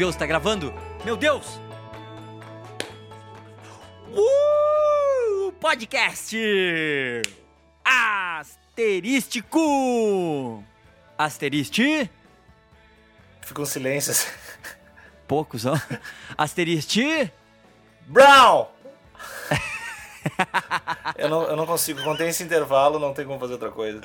Meu Deus, tá gravando? Meu Deus! Uh! Podcast! Asterístico! Asteriste? Fica um silêncio. Poucos, ó. Asteriste? Brown! eu, não, eu não consigo, contém esse intervalo, não tem como fazer outra coisa.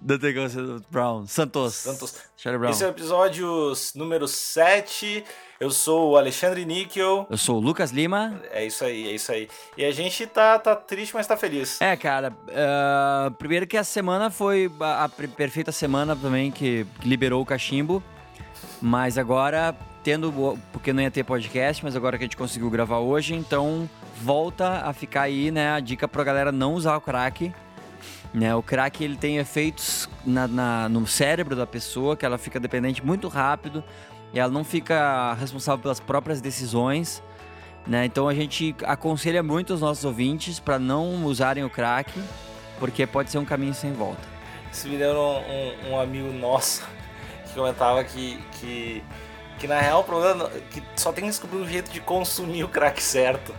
Como ser Brown. Santos. Santos. Charlie Brown. Esse é o episódio número 7. Eu sou o Alexandre Níquel. Eu sou o Lucas Lima. É isso aí, é isso aí. E a gente tá, tá triste, mas tá feliz. É, cara, uh, primeiro que a semana foi a, a perfeita semana também que, que liberou o cachimbo. Mas agora, tendo. Porque não ia ter podcast, mas agora que a gente conseguiu gravar hoje, então volta a ficar aí, né? A dica pra galera não usar o crack. Né? O crack ele tem efeitos na, na, no cérebro da pessoa, que ela fica dependente muito rápido e ela não fica responsável pelas próprias decisões. Né? Então a gente aconselha muito os nossos ouvintes para não usarem o crack, porque pode ser um caminho sem volta. Isso me lembra um, um, um amigo nosso que comentava que, que, que na real o problema é que só tem que descobrir um jeito de consumir o crack certo.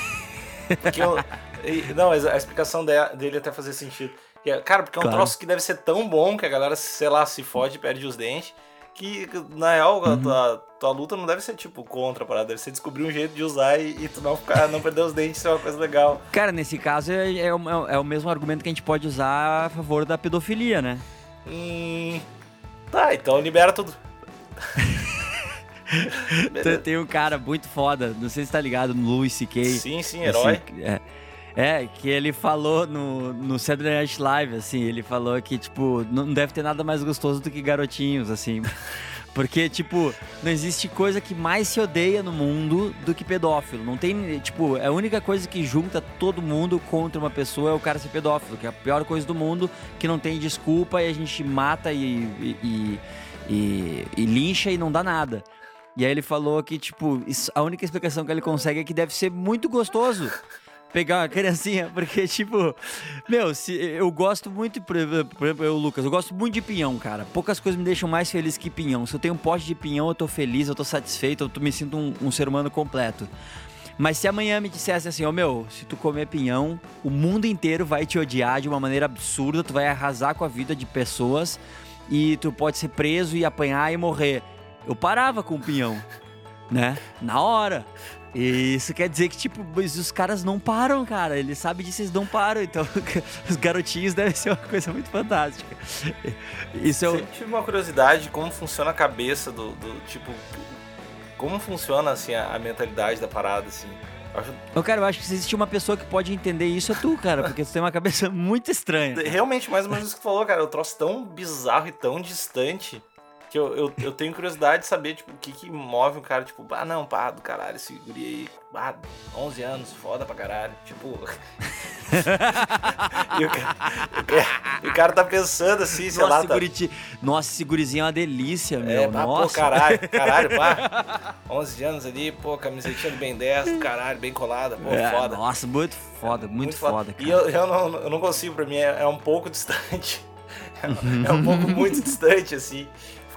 Porque eu, e- não, mas a explicação de- dele até fazer sentido. É- Cara, porque é um Claro. troço que deve ser tão bom que a galera, sei lá, se fode, perde os dentes. Que, na real, a tua, tua luta não deve ser, tipo, contra a parada. Deve ser descobrir um jeito de usar e, e tu não ficar, não perder os dentes, isso é uma coisa legal. Cara, nesse caso é, é o, é o mesmo argumento que a gente pode usar a favor da pedofilia, né? Hum. Tá, então libera tudo. Tem, um cara muito foda, não sei se tá ligado, no Louis C.K. Sim, sim, herói. Assim, é, é, que ele falou no, no Saturday Night Live, assim, ele falou que, tipo, não deve ter nada mais gostoso do que garotinhos, assim. Porque, tipo, não existe coisa que mais se odeia no mundo do que pedófilo. Não tem, tipo, a única coisa que junta todo mundo contra uma pessoa é o cara ser pedófilo, que é a pior coisa do mundo, que não tem desculpa e a gente mata e, e, e, e- lincha e não dá nada. E aí ele falou que, tipo, a única explicação que ele consegue é que deve ser muito gostoso pegar uma criancinha, porque, tipo, meu, se, eu gosto muito, por exemplo, eu, Lucas, eu gosto muito de pinhão, cara. Poucas coisas me deixam mais feliz que pinhão. Se eu tenho um pote de pinhão, eu tô feliz, eu tô satisfeito, eu tô- me sinto um, um ser humano completo. Mas se amanhã me dissesse assim, ó, meu, se tu comer pinhão, o mundo inteiro vai te odiar de uma maneira absurda, tu vai arrasar com a vida de pessoas e tu pode ser preso e apanhar e morrer. Eu parava com o pinhão, né? Na hora. E isso quer dizer que, tipo, os caras não param, cara. Eles sabem disso, eles não param. Então, os garotinhos devem ser uma coisa muito fantástica. Isso o. Sempre tive uma curiosidade de como funciona a cabeça do, do tipo. Como funciona assim a, a mentalidade da parada, assim. Eu acho Eu, cara, eu acho que se existe uma pessoa que pode entender isso, é tu, cara. Porque tu tem uma cabeça muito estranha. realmente mais ou menos isso que tu falou, cara. Eu troço tão bizarro e tão distante que eu, eu, eu tenho curiosidade de saber, tipo, o que que move um cara, tipo, ah, não, pá, do caralho, esse guri aí, ah, 11 anos, foda pra caralho. Tipo. e, o cara, o cara- o cara tá pensando assim, sei Nossa, lá, tá. guriti... Nossa, esse gurizinho é uma delícia, meu. É, pá, Nossa. pô, caralho, caralho, pá. 11 anos ali, pô, camisetinha do Ben 10, caralho, bem colada, pô, É, foda. Nossa, muito foda, muito, foda, cara. E eu, eu, não, eu não consigo, pra mim é, é um pouco distante. É, é um pouco muito distante, assim.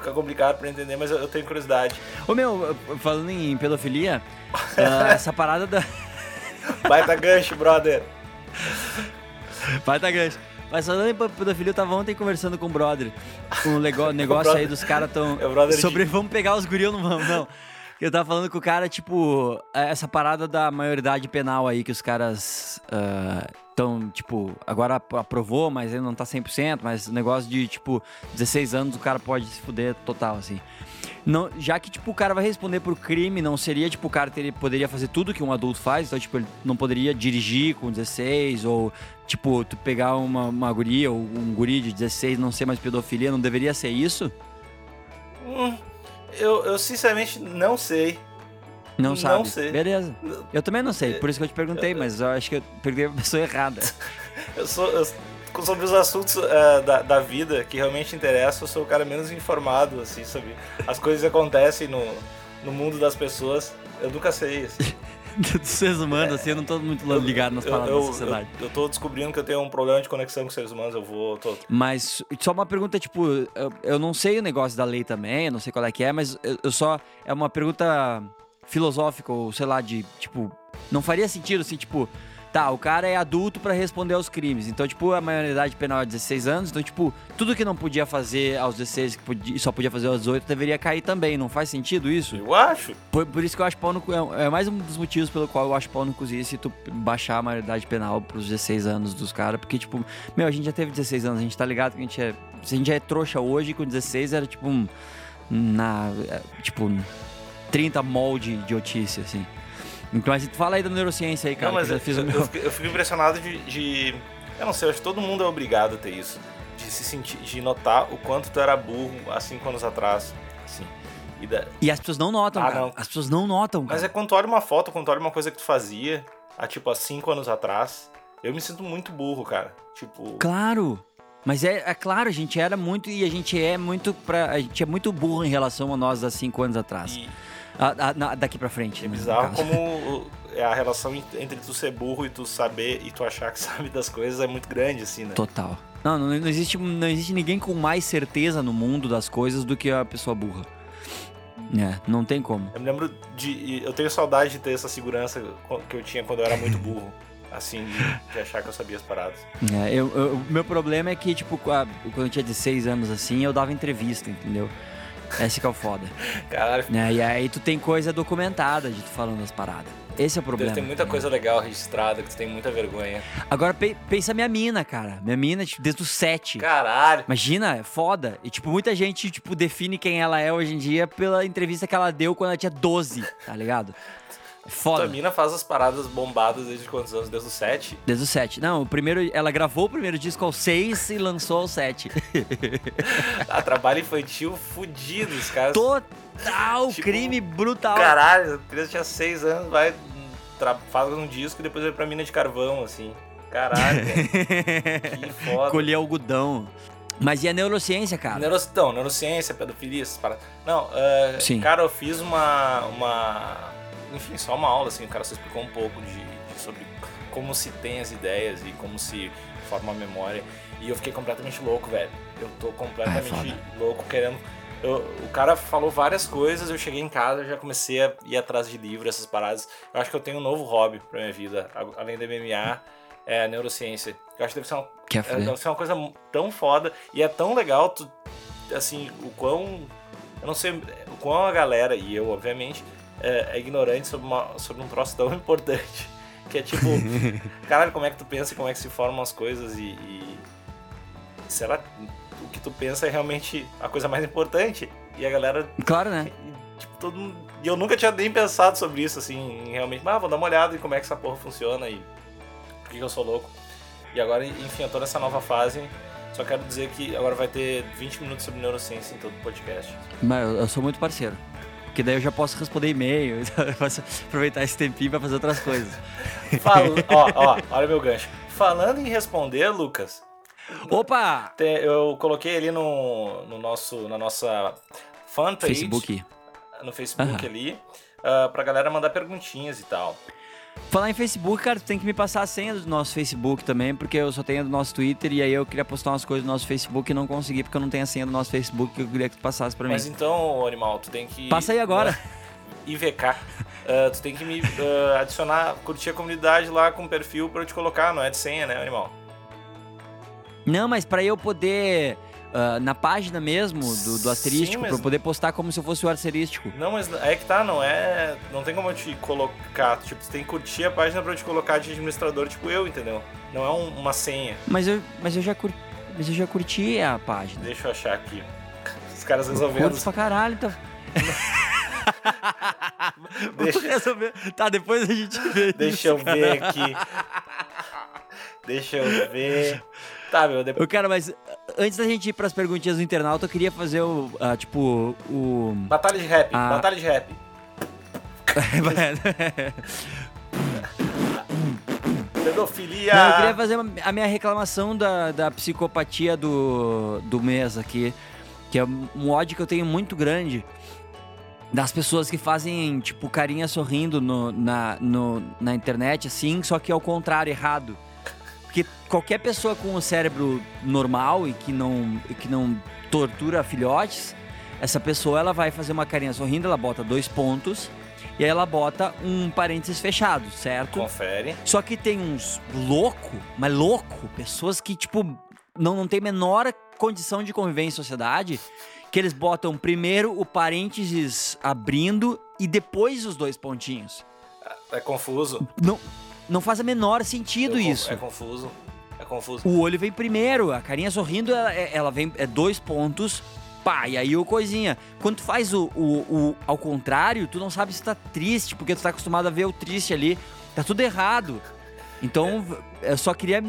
Fica complicado pra entender, mas eu, eu tenho curiosidade. Ô, meu, falando em pedofilia, ah, essa parada da. Baita gancho, brother. Vai tá grande. Mas falando em pedofilia, eu tava ontem conversando com o brother. Com o negócio aí dos caras tão. é o brother de- sobre vamos pegar os guri ou não vamos, não. Eu tava falando com o cara, tipo, essa parada da maioridade penal aí que os caras estão, tipo, agora ap- aprovou, mas ainda não tá 100%, mas o negócio de, tipo, 16 anos o cara pode se fuder total, assim. Não, já que, tipo, o cara vai responder por crime, não seria, tipo, o cara teria, poderia fazer tudo que um adulto faz, então, tipo, ele não poderia dirigir com 16, ou, tipo, tu pegar uma, uma guria ou um guri de 16 não ser mais pedofilia, não deveria ser isso? Hum, eu, eu sinceramente não sei. Não Não sabe? sei. Beleza. Eu também não sei, por isso que eu te perguntei, mas eu acho que eu perguntei pra pessoa errada. Eu sou. eu- sobre os assuntos eh, da, da vida que realmente interessam, eu sou o cara menos informado, assim, sobre as coisas que acontecem no, no mundo das pessoas. Eu nunca sei, assim. dos seres humanos, assim, eu não tô muito ligado nas Eu, palavras eu, da sociedade. eu, eu tô descobrindo que eu tenho um problema de conexão com seres humanos, eu vou. Tô... Mas só uma pergunta, tipo, eu, eu não sei o negócio da lei também, eu não sei qual é que é, mas eu, eu só. É uma pergunta filosófica, ou sei lá, de tipo. Não faria sentido assim, tipo. Tá, o cara é adulto pra responder aos crimes. Então, tipo, a maioridade penal é 16 anos. Então, tipo, tudo que não podia fazer aos 16 que podia, só podia fazer aos 18 deveria cair também. Não faz sentido isso? Eu acho. Por, por isso que eu acho pau no. É, é mais um dos motivos pelo qual eu acho pau no cozice tu baixar a maioridade penal pros 16 anos dos caras. Porque, tipo, meu, a gente já teve 16 anos, a gente tá ligado que a gente é. Se a gente é trouxa hoje, com 16 era tipo um. Na. é, Tipo, 30 molde de idiotice, assim. Mas fala aí da neurociência aí, cara. não, mas eu eu, meu. fico, eu fico impressionado de, de- Eu não sei, acho que todo mundo é obrigado a ter isso. De se sentir. De notar o quanto tu era burro há cinco anos atrás. Assim. E da- E as pessoas não notam, Ah, cara. não. As pessoas não notam, cara. Mas é quando tu olha uma foto, quando tu olha uma coisa que tu fazia há tipo há cinco anos atrás, eu me sinto muito burro, cara. Tipo. Claro. Mas é, é claro, a gente era muito e a gente é muito pra, a gente é muito burro em relação a nós há cinco anos atrás. E A- a- na- daqui pra frente. é né, bizarro como é a relação en- entre tu ser burro e tu saber e tu achar que sabe das coisas é muito grande, assim, né? Total. Não, não, não existe, não existe ninguém com mais certeza no mundo das coisas do que a pessoa burra. É, não tem como. Eu me lembro de. Eu tenho saudade de ter essa segurança que eu tinha quando eu era muito burro. Assim, de, de achar que eu sabia as paradas. É, eu, eu- o meu problema é que, tipo, quando eu tinha 16 anos assim, eu dava entrevista, entendeu? Esse que é o foda. Caralho, Né? E aí tu tem coisa documentada de tu falando as paradas. Esse é o problema. deve ter muita coisa legal registrada que tu tem muita vergonha. Agora pe- pensa minha mina, cara. Minha mina, tipo, desde os 7. Caralho! Imagina, é foda. E, tipo, muita gente, tipo, define quem ela é hoje em dia pela entrevista que ela deu quando ela tinha 12, tá ligado? Tua foda. mina faz as paradas bombadas desde quantos anos? Desde os 7? Desde os 7. Não, o primeiro, ela gravou o primeiro disco aos 6 e lançou aos 7. Ah, trabalho infantil fudido, os caras. Total, Tipo, crime brutal. Caralho, a criança tinha 6 anos, vai, faz um disco e depois vai pra mina de carvão, assim. Caralho, que foda. Colher algodão. Mas e a neurociência, cara? Neuro... Não, neurociência, pedofilia, essas paradas. Não, ah, Sim. cara, eu fiz uma, uma. Enfim, só uma aula, assim, o cara só explicou um pouco de, de- sobre como se tem as ideias e como se forma a memória. E eu fiquei completamente louco, velho. Eu tô completamente é louco querendo. eu- o cara falou várias coisas, eu cheguei em casa, já comecei a ir atrás de livro, essas paradas. Eu acho que eu tenho um novo hobby pra minha vida, além da MMA, é a neurociência. Eu acho que deve ser uma é, fuder? deve ser uma coisa tão foda e é tão legal, tu, assim, o quão. Eu não sei o quão a galera, e eu, obviamente, é, é ignorante sobre, uma, sobre um troço tão importante. Que é tipo, caralho, como é que tu pensa como é que se formam as coisas e. e será que o que tu pensa é realmente a coisa mais importante? E a galera Claro, né? tipo, todo mundo... E eu nunca tinha nem pensado sobre isso, assim, realmente, ah, vou dar uma olhada em como é que essa porra funciona e por que, eu sou louco. E agora, enfim, eu tô nessa nova fase. Só quero dizer que agora vai ter 20 minutos sobre neurociência em todo o podcast. Mas eu sou muito parceiro. Porque daí eu já posso responder e-mail, eu posso aproveitar esse tempinho pra fazer outras coisas. Fala... ó, ó, olha meu gancho. Falando em responder, Lucas, Opa! eu coloquei ali no, no nosso, na nossa fanpage, Facebook. no Facebook ali, uh, pra galera mandar perguntinhas e tal. Falar em Facebook, cara, tu tem que me passar a senha do nosso Facebook também, porque eu só tenho a do nosso Twitter e aí eu queria postar umas coisas no nosso Facebook e não consegui porque eu não tenho a senha do nosso Facebook que eu queria que tu passasse pra mim. Mas então, animal, tu tem que. Passa aí agora. IVK. Uh, tu tem que me uh, adicionar, curtir a comunidade lá com perfil pra eu te colocar, não é de senha, né, animal? Não, mas pra eu poder. Ah, na página mesmo do, do asterístico, eu poder postar como se eu fosse o asterístico. Não, mas é que tá, não é. Não tem como eu te colocar. Tipo, tu tem que curtir a página pra eu te colocar de administrador, tipo eu, entendeu? Não é um- uma senha. Mas eu, mas eu já curti. Mas eu já curti a página. Deixa eu achar aqui. Os caras resolvendo. Curto pra caralho, então. Deixa-. Tá, depois a gente vê. Deixa eu isso, ver cara. aqui. Deixa eu ver. Tá, meu, depois. Cara, mas uh, antes da gente ir pras perguntinhas do internauta, eu queria fazer o. ah, tipo, o. Batalha de rap, Ah. batalha de rap. Pedofilia! Não, eu queria fazer uma- a minha reclamação da, da psicopatia do, do mês aqui, que é um ódio que eu tenho muito grande. das pessoas que fazem, tipo, carinha sorrindo no, na, no, na internet, assim, só que ao contrário, errado. Porque qualquer pessoa com o cérebro normal e que não, e que não tortura filhotes, essa pessoa ela vai fazer uma carinha sorrindo, ela bota dois pontos e aí ela bota um parênteses fechado, certo? Confere. Só que tem uns louco, mas louco, pessoas que, tipo, não, não tem menor condição de conviver em sociedade, que eles botam primeiro o parênteses abrindo e depois os dois pontinhos. É confuso. Não, não faz a menor sentido Eu- isso. É confuso. É confuso. O olho vem primeiro, a carinha sorrindo, ela, é- ela vem é dois pontos, pá, e aí o coisinha. Quando tu faz o, o, o- ao contrário, tu não sabe se tá triste, porque tu tá acostumado a ver o triste ali. Tá tudo errado. Então, eu só queria,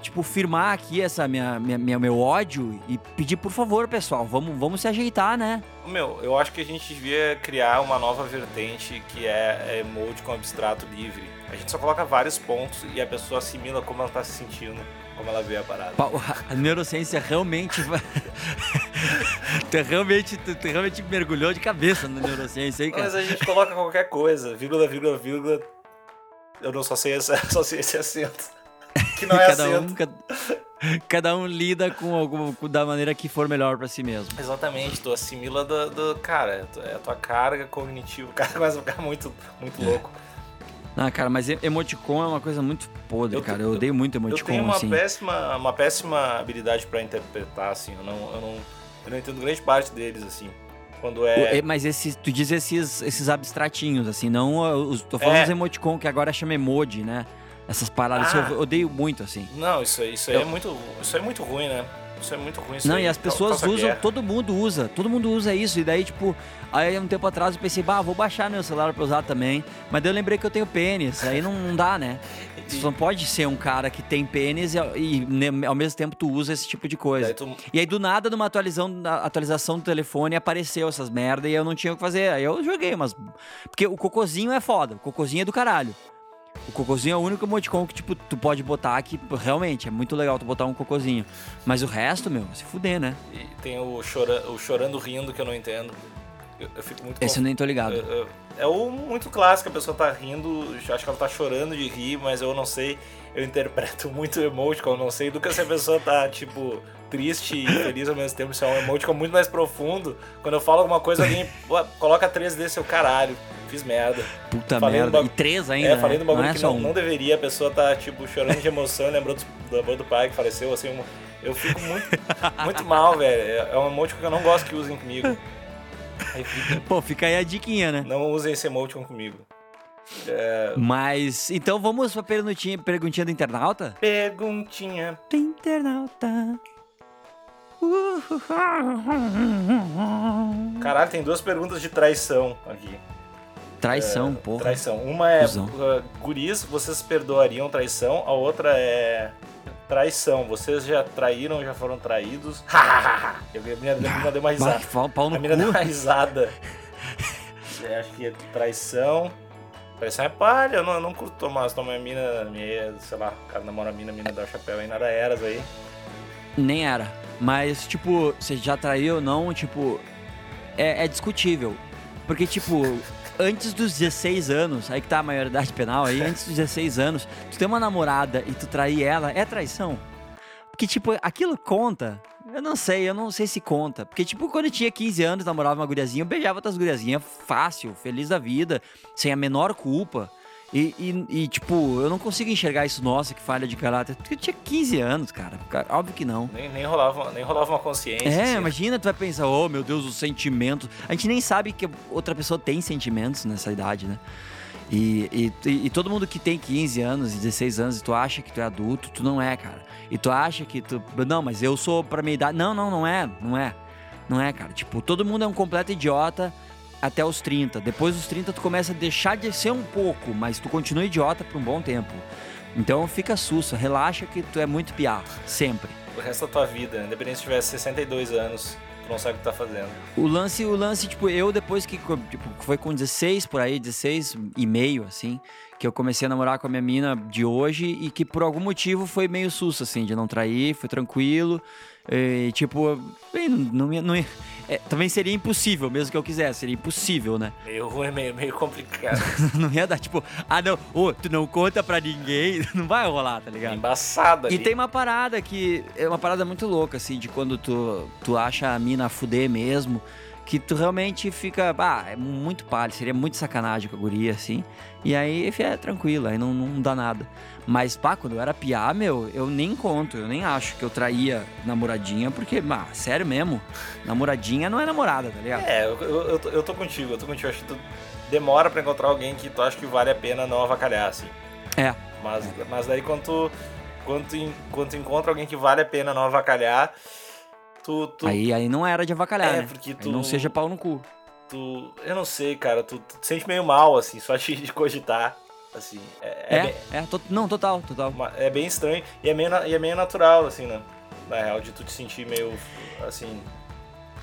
tipo, firmar aqui essa minha, minha, meu ódio e pedir, por favor, pessoal, vamos, vamos se ajeitar, né? Meu, eu acho que a gente devia criar uma nova vertente que é emoji com abstrato livre. A gente só coloca vários pontos e a pessoa assimila como ela tá se sentindo, como ela vê a parada. Pa- A neurociência realmente. tu, realmente tu, tu realmente mergulhou de cabeça na neurociência aí, Mas cara. a gente coloca qualquer coisa, vírgula, vírgula, vírgula. Eu não só sei esse, só sei esse acento. Que não é cada um, cada, cada um lida com algum, da maneira que for melhor pra si mesmo. Exatamente, tu assimila do, do- cara, tu- é a tua carga cognitiva. O cara começa a ficar muito, muito louco. Ah, cara, mas emoticon é uma coisa muito podre, Eu cara. te- Eu odeio muito Eu emoticon, tenho uma assim. péssima, uma péssima habilidade pra interpretar, assim. Eu não, eu não, eu não entendo grande parte deles, assim. Quando é. é, Mas esses, tu diz esses, esses abstratinhos, assim, não os, tô falando É. dos emoticon que agora chama emoji, né? Essas paradas, Ah. eu odeio muito, assim. Não, isso, aí- isso aí Eu- é muito. Isso é muito ruim, né? Isso é muito ruim. Isso Não, aí e as ca- pessoas usam, guerra. todo mundo usa, todo mundo usa isso. E daí, tipo, aí um tempo atrás eu pensei, bah, vou baixar meu celular pra usar também. Mas daí eu lembrei que eu tenho pênis, aí não, não dá, né? Tu não pode ser um cara que tem pênis e, e, ne- ao mesmo tempo tu usa esse tipo de coisa. Daí tu- E aí, do nada, numa atualização, atualização do telefone, apareceu essas merda e eu não tinha o que fazer. Aí eu joguei, mas. Porque o cocôzinho é foda, o cocôzinho é do caralho. O cocôzinho é o único emoticon que, tipo, tu pode botar que realmente é muito legal tu botar um cocôzinho. Mas o resto, meu, se fuder, né? e tem o, chora, o chorando rindo que eu não entendo. Eu, eu fico muito Esse eu nem tô ligado. Eu- eu- É o muito clássico, a pessoa tá rindo, acho que ela tá chorando de rir, mas eu não sei, eu interpreto muito emoticon, eu não sei do que se a pessoa tá, tipo, triste e feliz ao mesmo tempo, isso é um emoticon muito mais profundo. Quando eu falo alguma coisa, alguém "Pô, coloca três desse, eu, caralho, fiz merda. Puta falei merda. do E bagu- três ainda. é, falei né? do bagulho não é que não, um. não deveria, a pessoa tá, tipo, chorando de emoção, lembrou do, do do pai que faleceu, assim, um- eu fico muito, muito mal, velho. É é um emoticon que eu não gosto que usem comigo. Fica, Pô, fica aí a diquinha, né? não usem esse emoticon comigo. É, Mas, então vamos pra perguntinha, perguntinha do internauta? Perguntinha. Do internauta. Caralho, tem duas perguntas de traição aqui. Traição, porra. Traição. Uma é, uh, guris, vocês perdoariam traição? A outra é traição. Vocês já traíram, já foram traídos? Eu a minha, a mina deu uma Bah, risada. que pau, no A mina deu cu. uma risada. É, acho que é traição. Traição é palha, eu não, eu não curto tomar, se tomar a mina, minha, sei lá, o cara namora a mina, a mina dá o chapéu aí, nada eras aí. Nem era. Mas, tipo, você já traiu ou não, tipo, é, é discutível. Porque, tipo, antes dos 16 anos, aí que tá a maioridade penal aí, antes dos 16 anos, tu tem uma namorada e tu trair ela, é traição. Porque, tipo, aquilo conta. Eu não sei, eu não sei se conta. Porque, tipo, quando eu tinha 15 anos, namorava uma guriazinha, eu beijava outras guriazinhas fácil, feliz da vida, sem a menor culpa. E, e- e, tipo, eu não consigo enxergar isso, nossa, que falha de caráter. Porque eu tinha 15 anos, cara. Óbvio que não. Nem, nem, rolava, nem rolava uma consciência. É, assim. imagina, tu vai pensar, oh meu Deus, os sentimentos. A gente nem sabe que outra pessoa tem sentimentos nessa idade, né? E, e, e todo mundo que tem 15 anos, 16 anos, e tu acha que tu é adulto, tu não é, cara. E tu acha que tu. Não, mas eu sou pra minha idade. Não, não, não é, não é. Não é, cara. Tipo, todo mundo é um completo idiota até os 30. Depois dos 30, tu começa a deixar de ser um pouco, mas tu continua idiota por um bom tempo. Então fica sussa, relaxa que tu é muito piar, sempre. O resto da tua vida, independente se tivesse 62 anos, tu não sabe o que tá fazendo. O lance, o lance, tipo, eu depois que tipo, foi com 16 por aí, 16 e meio, assim, que eu comecei a namorar com a minha mina de hoje e que por algum motivo foi meio susto, assim, de não trair, foi tranquilo. E, tipo, bem, não, não, não é, também seria impossível, mesmo que eu quisesse, seria impossível, né? Meio ruim, meio, meio complicado. não ia dar, tipo, ah, não, ô, tu não conta pra ninguém, não vai rolar, tá ligado? Embaçada. E tem uma parada que é uma parada muito louca, assim, de quando tu, tu acha a mina fuder mesmo que tu realmente fica, ah, é muito palha, seria muito sacanagem com a guria, assim. E aí é tranquilo, aí não, não dá nada. Mas, pá, quando eu era piá, meu, eu nem conto, eu nem acho que eu traía namoradinha, porque, ah, sério mesmo, namoradinha não é namorada, tá ligado? É, eu, eu, eu, tô, contigo, eu tô contigo. Acho que tu demora pra encontrar alguém que tu acha que vale a pena não avacalhar, assim. É. Mas, mas daí quando tu, quando, tu, quando tu encontra alguém que vale a pena não avacalhar Tu, tu... Aí, aí não era de avacalhar, é, né? porque tu... Aí não seja pau no cu. Tu... Eu não sei, cara. Tu, tu te sente meio mal, assim, só de cogitar. Assim, é, é, é, bem... é to... não, total, total. É bem estranho e é meio, e é meio natural, assim, né? Na real, de tu te sentir meio, assim...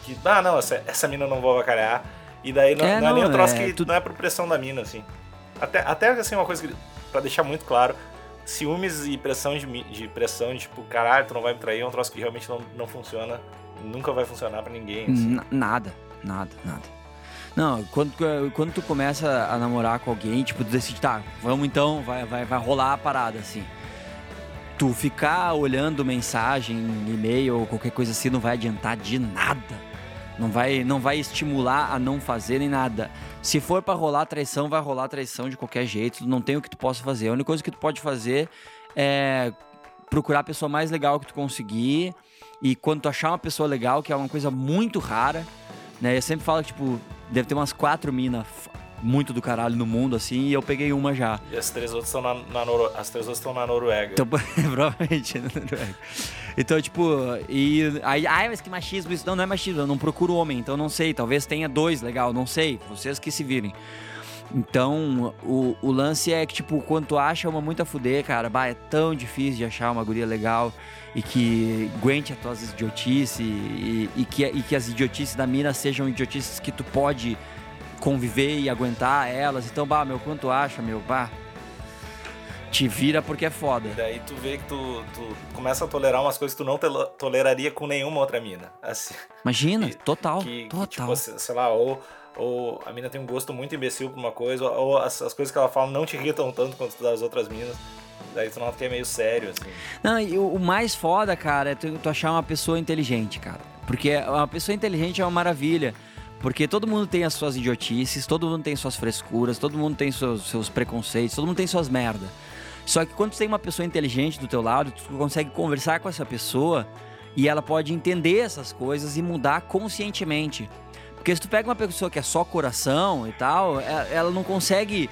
Que, ah, não, essa, essa mina eu não vou avacalhar. E daí não é, não, é nem um troço é, que tu... não é por pressão da mina, assim. Até, até assim, uma coisa que, pra deixar muito claro, ciúmes e pressão de, de pressão, de, tipo, caralho, tu não vai me trair, é um troço que realmente não, não funciona. Nunca vai funcionar para ninguém. Assim. Nada, nada, nada. Não, quando, quando tu começa a namorar com alguém, tipo, tu decide, tá, vamos então, vai, vai, vai rolar a parada, assim. Tu ficar olhando mensagem, e-mail ou qualquer coisa assim não vai adiantar de nada. Não vai, não vai estimular a não fazer nem nada. Se for para rolar traição, vai rolar traição de qualquer jeito. Não tem o que tu possa fazer. A única coisa que tu pode fazer é procurar a pessoa mais legal que tu conseguir. E quando tu achar uma pessoa legal, que é uma coisa muito rara, né? Eu sempre falo que, tipo, deve ter umas quatro minas muito do caralho no mundo, assim, e eu peguei uma já. E as três outras estão na, na Noro... as três outras estão na Noruega. Então, provavelmente na Noruega. Então, tipo, e aí, ai, mas que machismo isso? Não, não é machismo, eu não procuro homem, então não sei, talvez tenha dois, legal, não sei, vocês que se virem. Então, o, o lance é que, tipo, quando tu acha uma muito a fuder, cara, bah, é tão difícil de achar uma guria legal e que aguente as tuas idiotices e, e, que, e que as idiotices da mina sejam idiotices que tu pode conviver e aguentar elas. Então, bah, meu, quanto acha, meu, bah. Te vira porque é foda. E daí tu vê que tu, tu começa a tolerar umas coisas que tu não toleraria com nenhuma outra mina. Assim, Imagina, que, total. Que, total. Que, tipo, sei lá, ou, ou a mina tem um gosto muito imbecil pra uma coisa, ou as, as coisas que ela fala não te irritam tanto quanto das outras minas. Daí tu nota que é meio sério, assim. Não, e o, o mais foda, cara, é tu, tu achar uma pessoa inteligente, cara. Porque uma pessoa inteligente é uma maravilha. Porque todo mundo tem as suas idiotices, todo mundo tem suas frescuras, todo mundo tem seus, seus preconceitos, todo mundo tem suas merda. Só que quando tu tem uma pessoa inteligente do teu lado, tu consegue conversar com essa pessoa e ela pode entender essas coisas e mudar conscientemente. Porque se tu pega uma pessoa que é só coração e tal, é, ela não consegue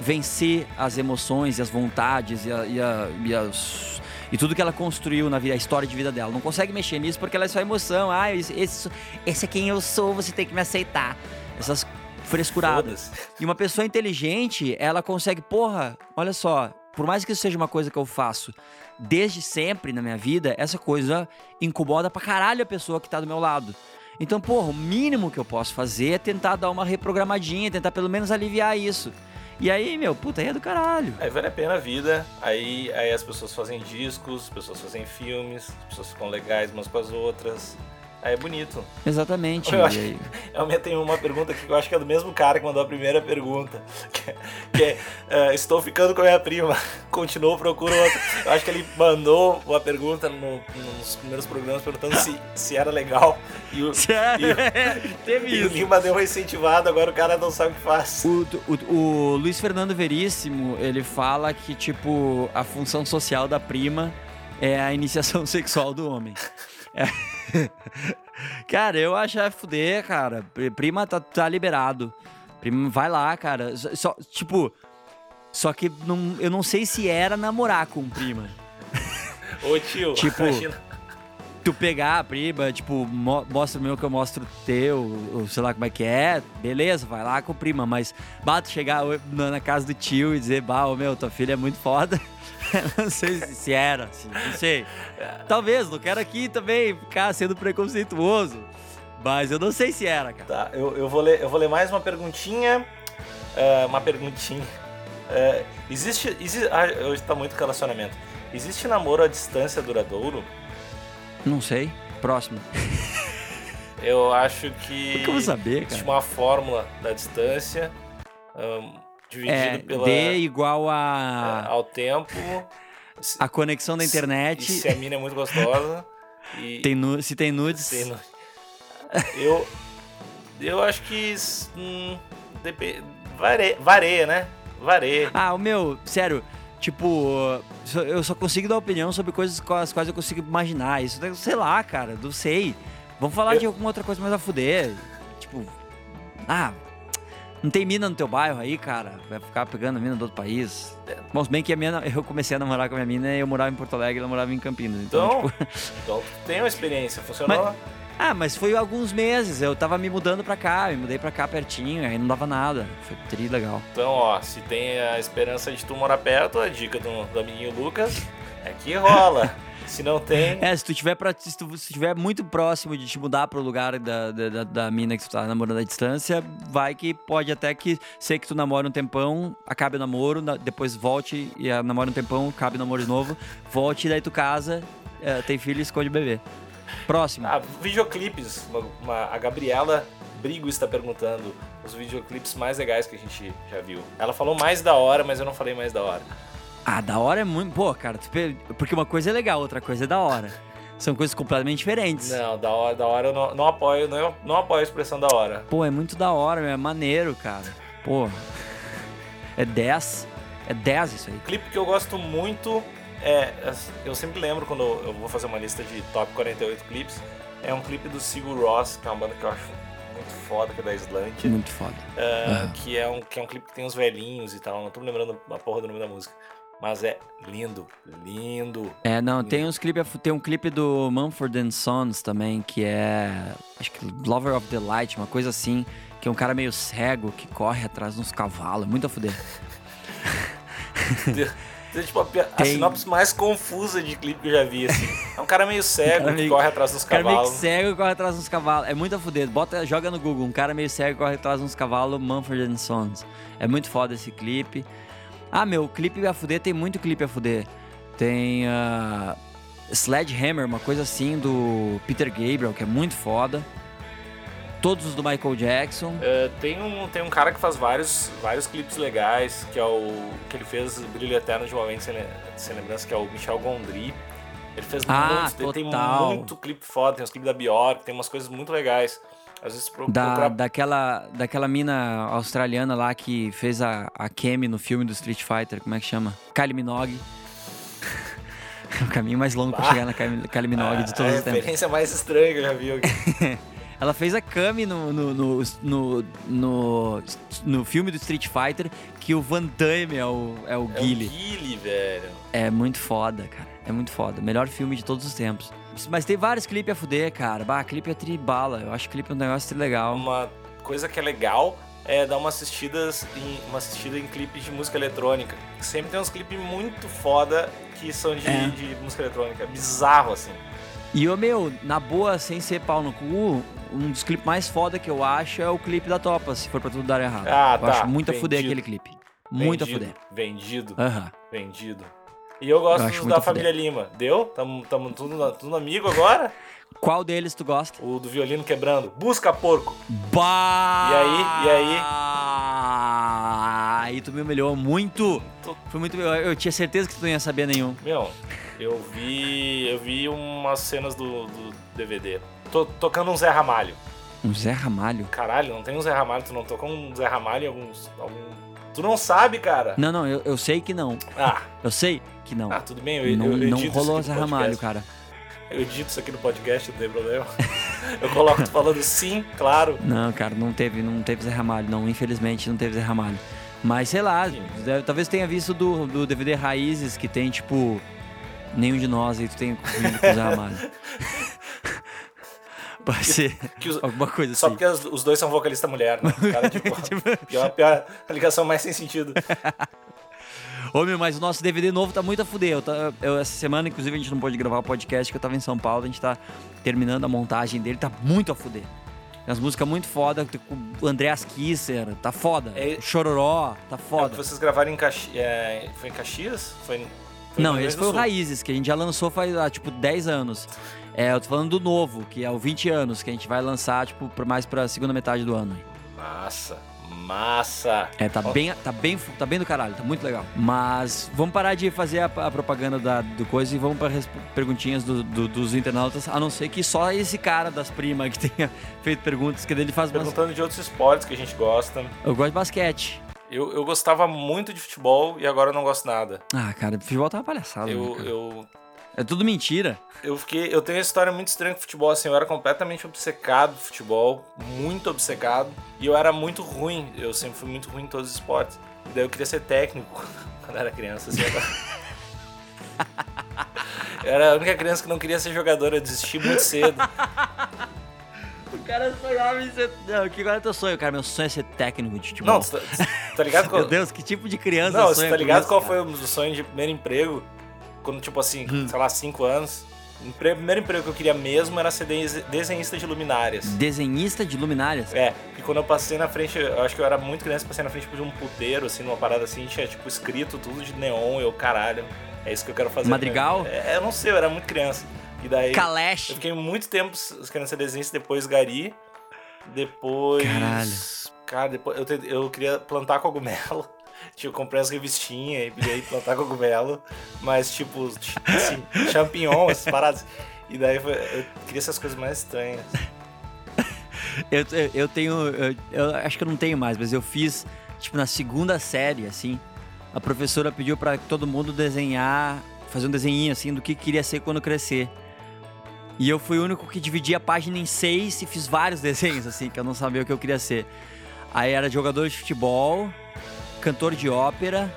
vencer as emoções e as vontades e, a, e, a, e as e tudo que ela construiu na vida, a história de vida dela. Não consegue mexer nisso porque ela é só emoção. Ah, esse, esse é quem eu sou, você tem que me aceitar. Essas frescuradas. E uma pessoa inteligente, ela consegue, porra, olha só, por mais que isso seja uma coisa que eu faço desde sempre na minha vida, essa coisa incomoda pra caralho a pessoa que tá do meu lado. Então, porra, o mínimo que eu posso fazer é tentar dar uma reprogramadinha, tentar pelo menos aliviar isso. E aí, meu, puta, aí é do caralho. Aí vale a pena a vida. Aí, aí as pessoas fazem discos, as pessoas fazem filmes, as pessoas ficam legais umas com as outras. Aí é bonito. Exatamente. Eu, acho, eu tenho uma pergunta aqui que eu acho que é do mesmo cara que mandou a primeira pergunta. Que, é, uh, estou ficando com a minha prima. Continuou, procura outra. Eu acho que ele mandou uma pergunta no, nos primeiros programas perguntando se, se era legal. E o, Sério? E, é, Teve e isso. o Lima deu uma incentivada, agora o cara não sabe o que faz. O, o, o Luiz Fernando Veríssimo, ele fala que, tipo, a função social da prima é a iniciação sexual do homem. É. cara, eu acho fuder, cara. Prima tá, tá liberado. Prima, vai lá, cara. Só, tipo, só que não, eu não sei se era namorar com prima. Ô tio, tipo, imagina. Tu pegar a prima, tipo, mo mostra o meu que eu mostro o teu, ou sei lá como é que é, beleza, vai lá com prima, mas bato chegar na casa do tio e dizer, bah, ô meu, tua filha é muito foda. não sei se era, assim, não sei. Talvez, não quero aqui também ficar sendo preconceituoso. Mas eu não sei se era, cara. Tá, eu, eu, vou, ler, eu vou ler mais uma perguntinha. Uh, uma perguntinha. É, existe. exi- ah, hoje tá muito relacionamento. Existe namoro à distância duradouro? Não sei. Próximo. Eu acho que. Como que eu vou saber, Existe cara? uma fórmula da distância ahn, dividido É, pela, D igual é, a, ao tempo. se- a conexão da internet. se a mina é muito gostosa. E Tem nu- se tem nudes. Sei, não. Eu. Eu acho que. Hum, depe- vareia, vareia, né? Vareia. Ah, o meu, sério, tipo, eu só consigo dar opinião sobre coisas com as quais eu consigo imaginar. Isso, daí, sei lá, cara, não sei. Vamos falar Eu- de alguma outra coisa mais a fuder. Tipo, ah, não tem mina no teu bairro aí, cara? Vai ficar pegando mina do outro país. Bom, se bem que a minha, eu comecei a namorar com a minha mina e eu morava em Porto Alegre e ela morava em Campinas. Então, Então, tipo, então tem uma experiência, funcionou? Ah, mas foi alguns meses. Eu tava me mudando pra cá, me mudei pra cá pertinho, aí não dava nada. Foi tri legal. Então, ó, se tem a esperança de tu morar perto, a dica do, do amiguinho Lucas é que rola. se não tem, É, se tu tiver pra, se tu se tiver muito próximo de te mudar pro lugar da, da, da- mina que tu tá namorando à distância, vai que pode até que ser que tu namora um tempão, acabe o namoro, na- depois volte e a namora um tempão, acabe o namoro de novo, volte e daí tu casa, é, tem filho e esconde o bebê. Próximo. Ah, videoclipes. Uma, uma- a Gabriela Brigo está perguntando os videoclipes mais legais que a gente já viu. Ela falou mais da hora, mas eu não falei mais da hora. Ah, da hora é muito. Pô, cara, porque uma coisa é legal, outra coisa é da hora. São coisas completamente diferentes. Não, da hora, da hora eu não, não apoio, não, não apoio a expressão da hora. Pô, é muito da hora, é maneiro, cara. Pô. É 10. É 10 isso aí. clipe que eu gosto muito é. Eu sempre lembro quando eu vou fazer uma lista de top 48 clipes. É um clipe do Sigur Ross, que é uma banda que eu acho muito foda, que é da Islândia. Muito foda. é, Aham. que, é um, que é um clipe que tem uns velhinhos e tal. Não tô me lembrando a porra do nome da música. Mas é lindo, lindo. É, não, tem uns clipes, tem um clipe do Mumford and Sons também, que é, acho que Lover of the Light, uma coisa assim, que é um cara meio cego que corre atrás de uns cavalos, é muito a fuder. Tipo a, a sinopse mais confusa de clipe que eu já vi, assim. É um cara meio cego cara que meio- corre atrás dos Um cara meio que cavalos. cego e corre atrás uns cavalos, é muito a fuder. Bota, joga no Google, um cara meio cego corre atrás de uns cavalos, and Sons. É muito foda esse clipe. Ah, meu, clipe a fuder tem muito clipe a fuder. Tem ah, Sledgehammer, uma coisa assim do Peter Gabriel, que é muito foda. Todos os do Michael Jackson. É, tem, um, tem um cara que faz vários, vários clipes legais, que é o. que ele fez Brilho Eterno de uma Mente Sem, Sem Lembrança, que é o Michel Gondry. Ele fez Ah, muitos, ele tem total. muito clipe foda, tem os clipes da Bjork, tem umas coisas muito legais. Às vezes pro, Da, daquela, daquela mina australiana lá que fez a, a Kemi no filme do Street Fighter, como é que chama? Kylie Minogue. o caminho mais longo pra Ah. chegar na Kylie Minogue de a todos os tempos. referência mais estranha que eu já vi. Ela fez a Kami no, no, no, no, no, no filme do Street Fighter, que o Van Damme é o, é o É o Guile. Guile, velho. É muito foda, cara. É muito foda. Melhor filme de todos os tempos. Mas tem vários clipes a fuder, cara. Bah, clipe é tribala. Eu acho clipe um negócio tri legal. Uma coisa que é legal é dar uma assistida em, uma assistida em clipes de música eletrônica. Sempre tem uns clipes muito foda que são de, É. de música eletrônica. Bizarro, assim. E o meu, na boa, sem ser pau no cu, um dos clipes mais foda que eu acho é o clipe da Topa, se for pra tudo dar errado. Ah, eu tá. acho muito a fuder Vendido. aquele clipe. Muito a Vendido, fuder. Vendido, Aham. vendido. E eu gosto Eu da a fuder. família Lima. Deu? Tamo, tamo tudo, tudo amigo agora? Qual deles tu gosta? O do violino quebrando. Busca porco. Bah! E aí? E aí? Aí tu me humilhou muito. Tu- Foi muito. Eu, eu tinha certeza que tu não ia saber nenhum. Meu, eu vi. Eu vi umas cenas do, do DVD. Tô tocando um Zé Ramalho. Um Zé Ramalho? Caralho, não tem um Zé Ramalho, tu não tocou um Zé Ramalho em alguns. algum- Tu não sabe, cara? Não, não, eu, eu sei que não. Ah, Eu sei que não. ah, tudo bem, eu, não eu, eu não rolou Zé Ramalho, cara. Eu edito isso aqui no podcast, não tem problema. eu coloco tu falando sim, claro. Não, cara, não teve, não teve Zé Ramalho, não. Infelizmente não teve Zé Ramalho. Mas sei lá, Sim. talvez tenha visto do, do DVD Raízes, que tem, tipo, nenhum de nós aí tu tem confundido com o Zé Ramalho. Pode ser Que os- alguma coisa Só assim. porque as- os dois são vocalista mulher, né? Cara, tipo, pior, pior, a ligação mais sem sentido. Ô, meu, mas o nosso DVD novo tá muito a fuder. Eu tá- eu- essa semana, inclusive, a gente não pôde gravar o podcast, que eu tava em São Paulo, a gente tá terminando a montagem dele, tá muito a fuder. Tem umas músicas muito foda, o Andreas Kisser, tá foda. É- Chororó, tá É, foda. vocês gravaram em Caxias. É, foi em Caxias? Foi, em- foi Não, esse foi o. Raízes, que a gente já lançou faz, ah, tipo, 10 anos. É, eu tô falando do novo, que é o 20 anos, que a gente vai lançar, tipo, mais pra segunda metade do ano. Massa, massa. É, tá Ó, bem, tá bem, tá bem do caralho, tá muito legal. Mas vamos parar de fazer a, a propaganda da, do coisa e vamos para as perguntinhas do- do- dos internautas, a não ser que só esse cara das primas que tenha feito perguntas, que dele faz umas... Perguntando de outros esportes que a gente gosta. Eu gosto de basquete. Eu, eu gostava muito de futebol e agora eu não gosto nada. Ah, cara, futebol tá uma palhaçada. né, Eu, cara? eu, É tudo mentira. eu fiquei. Eu tenho uma história muito estranha com futebol, assim, eu era completamente obcecado por futebol, muito obcecado. E eu era muito ruim. Eu sempre fui muito ruim em todos os esportes. E daí eu queria ser técnico quando era criança, assim, agora. Eu era a única criança que não queria ser jogador, eu desisti muito cedo. O cara sonhava em ser... Não, que agora é teu sonho, cara? Meu sonho é ser técnico de futebol. Não, tá, tá ligado qual... Meu Deus, que tipo de criança Não, você sonha tá ligado isso, qual cara? foi o sonho de primeiro emprego? Quando, tipo assim, Hum. sei lá, 5 anos. O primeiro emprego que eu queria mesmo era ser de- desenhista de luminárias. Desenhista de luminárias? É, e quando eu passei na frente, eu acho que eu era muito criança, passei na frente de um puteiro, assim, numa parada assim, tinha, tipo, escrito tudo de neon, eu, caralho, é isso que eu quero fazer. Madrigal? É, eu não sei, eu era muito criança. E daí, eu Caleche. fiquei muito tempo querendo ser desenhista, depois gari, depois... Caralho. Cara, depois eu, te- eu queria plantar cogumelo. Tipo, eu comprei as revistinhas e aí plantar cogumelo, mas tipo, assim, champignon, essas paradas. E daí foi- eu queria essas coisas mais estranhas. Eu, eu, eu tenho. Eu, eu acho que eu não tenho mais, mas eu fiz, tipo, na segunda série, assim. A professora pediu pra todo mundo desenhar, fazer um desenhinho, assim, do que queria ser quando crescer. E eu fui o único que dividi a página em seis e fiz vários desenhos, assim, que eu não sabia o que eu queria ser. Aí era jogador de futebol, cantor de ópera.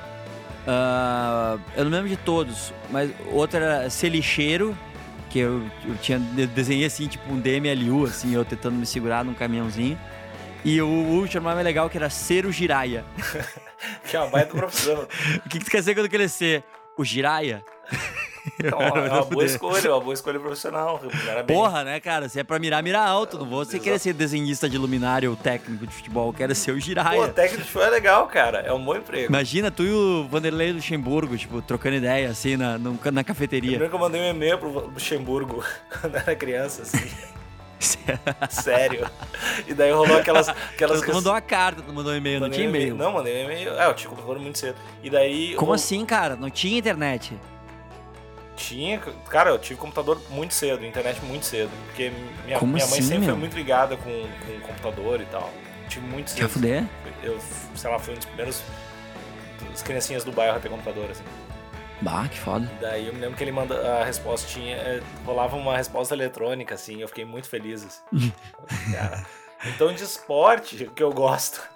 ah, eu não lembro de todos, mas outro era ser lixeiro, que eu, eu tinha eu desenhei assim, tipo um DMLU, assim, eu tentando me segurar num caminhãozinho. E o último mais legal que era ser o Jiraya. Que é uma baita profissão. O que, que tu quer ser quando crescer? O Jiraya? É uma, é uma boa Fuder. escolha, é uma boa escolha profissional. Porra, né, cara? Se é pra mirar, mira alto. Não vou você querer ser desenhista de luminária ou técnico de futebol. Eu quero ser o Pô, Jiraya. técnico de futebol é legal, cara. É um bom emprego. Imagina tu e o Vanderlei Luxemburgo, tipo, trocando ideia, assim, na, na cafeteria. Primeiro que eu mandei um e-mail pro Luxemburgo quando era criança, assim. Sério. E daí rolou aquelas. aquelas Tu mandou uma carta, tu mandou um e-mail, não tinha e-mail. Não, mandei um e-mail. É, eu tinha computador muito cedo. E daí. Como rolou- assim, cara? Não tinha internet? Tinha, cara, eu tive computador muito cedo, internet muito cedo. Porque minha, Como minha mãe assim, sempre meu? foi muito ligada com, com computador e tal. Tive muito Quer cedo. fuder? Eu, sei lá, fui um dos primeiros. As criancinhas do bairro a ter computador, assim. Bah, que foda. E daí eu me lembro que ele manda a resposta tinha. é, rolava uma resposta eletrônica, assim, eu fiquei muito feliz, assim. Cara, Então de esporte, o que eu gosto.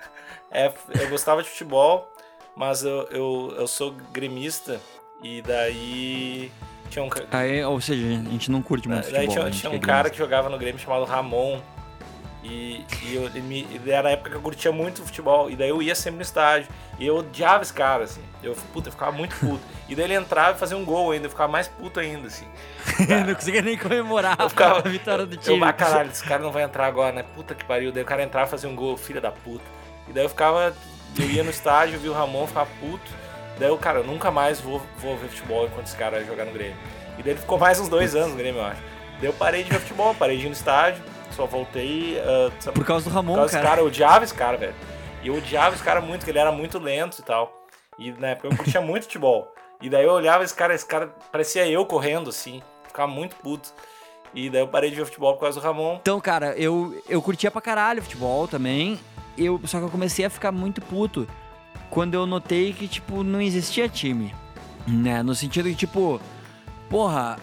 É, eu gostava de futebol, mas eu, eu, eu sou gremista e daí tinha um, Aí, ou seja, a gente não curte muito daí futebol. tinha, gente tinha um é cara que jogava no Grêmio chamado Ramon. E, e eu, ele me, ele era a época que eu curtia muito futebol. E daí eu ia sempre no estádio. E eu odiava esse cara, assim. Eu, puta, eu ficava muito puto. E daí ele entrava e fazia um gol ainda. Eu ficava mais puto ainda, assim. não conseguia nem comemorar Eu ficava. a vitória do eu, time. ah, caralho, esse cara não vai entrar agora, né? Puta que pariu. Daí o cara entrava e fazia um gol, filha da puta. E daí eu ficava. Eu ia no estádio, via o Ramon, ficava puto. Daí eu, cara, eu nunca mais vou, vou ver futebol enquanto esse cara jogar no Grêmio. E daí ele ficou mais uns dois anos no Grêmio, eu acho. Daí eu parei de ver futebol, parei de ir no estádio, só voltei. ah, sabe, Por causa do por Ramon, causa desse cara. cara, eu odiava esse cara, velho. E eu odiava esse cara muito, porque ele era muito lento e tal. E na época eu curtia muito futebol. E daí eu olhava esse cara, esse cara parecia eu correndo, assim. Ficava muito puto. E daí eu parei de ver futebol por causa do Ramon. Então, cara, eu, eu curtia pra caralho futebol também. Eu, só que eu comecei a ficar muito puto quando eu notei que, tipo, não existia time. Né? No sentido que, tipo, porra.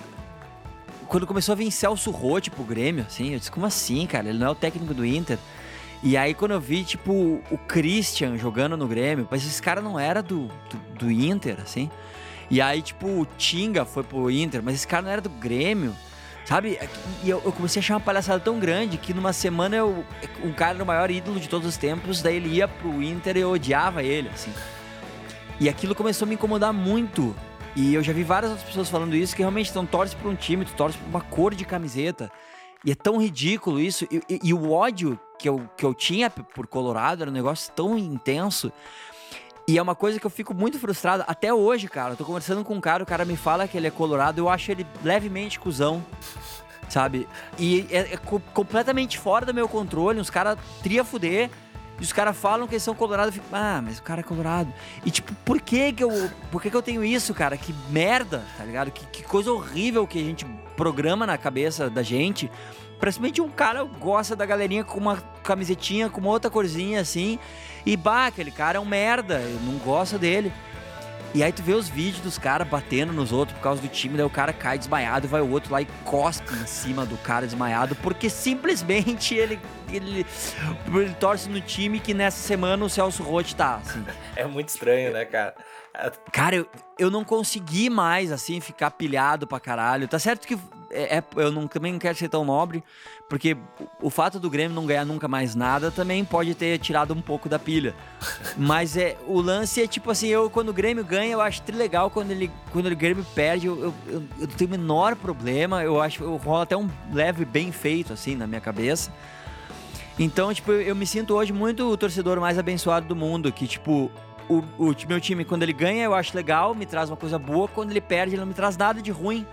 Quando começou a vir Celso Rô, tipo, o Grêmio, assim, eu disse, como assim, cara? Ele não é o técnico do Inter. E aí, quando eu vi, tipo, o Christian jogando no Grêmio, mas esse cara não era do, do, do Inter, assim. E aí, tipo, o Tinga foi pro Inter, mas esse cara não era do Grêmio. Sabe? E eu, eu comecei a achar uma palhaçada tão grande que numa semana eu, um cara era o maior ídolo de todos os tempos, daí ele ia pro Inter e eu odiava ele, assim. E aquilo começou a me incomodar muito. E eu já vi várias outras pessoas falando isso, que realmente não torce pra um time, tu torce pra uma cor de camiseta. E é tão ridículo isso. E, e, e, o ódio que eu, que eu tinha por Colorado era um negócio tão intenso. E é uma coisa que eu fico muito frustrado até hoje, cara. Eu tô conversando com um cara, o cara me fala que ele é colorado, eu acho ele levemente cuzão. Sabe? E é, é completamente fora do meu controle. Os caras tria fuder. E os caras falam que eles são colorados, eu fico, ah, mas o cara é colorado. E tipo, por que que eu, por que que eu tenho isso, cara? Que merda, tá ligado? Que, que coisa horrível que a gente programa na cabeça da gente. Principalmente um cara gosta da galerinha com uma camisetinha com uma outra corzinha assim. E bah, aquele cara é um merda, eu não gosto dele. E aí tu vê os vídeos dos caras batendo nos outros por causa do time, daí o cara cai desmaiado, vai o outro lá e cospe em cima do cara desmaiado, porque simplesmente ele, ele, ele torce no time que nessa semana o Celso Roth tá, assim. É muito estranho, né, cara? Cara, eu, eu não consegui mais, assim, ficar pilhado pra caralho. Tá certo que é, é, eu não, também não quero ser tão nobre, porque o fato do Grêmio não ganhar nunca mais nada também pode ter tirado um pouco da pilha. Mas é, o lance é tipo assim, eu quando o Grêmio ganha, eu acho legal quando ele quando o Grêmio perde, eu, eu, eu, tenho o menor problema, eu acho eu rola até um leve bem feito assim na minha cabeça. Então, tipo, eu, eu me sinto hoje muito o torcedor mais abençoado do mundo, que tipo, o, o meu time, quando ele ganha, eu acho legal, me traz uma coisa boa. Quando ele perde, ele não me traz nada de ruim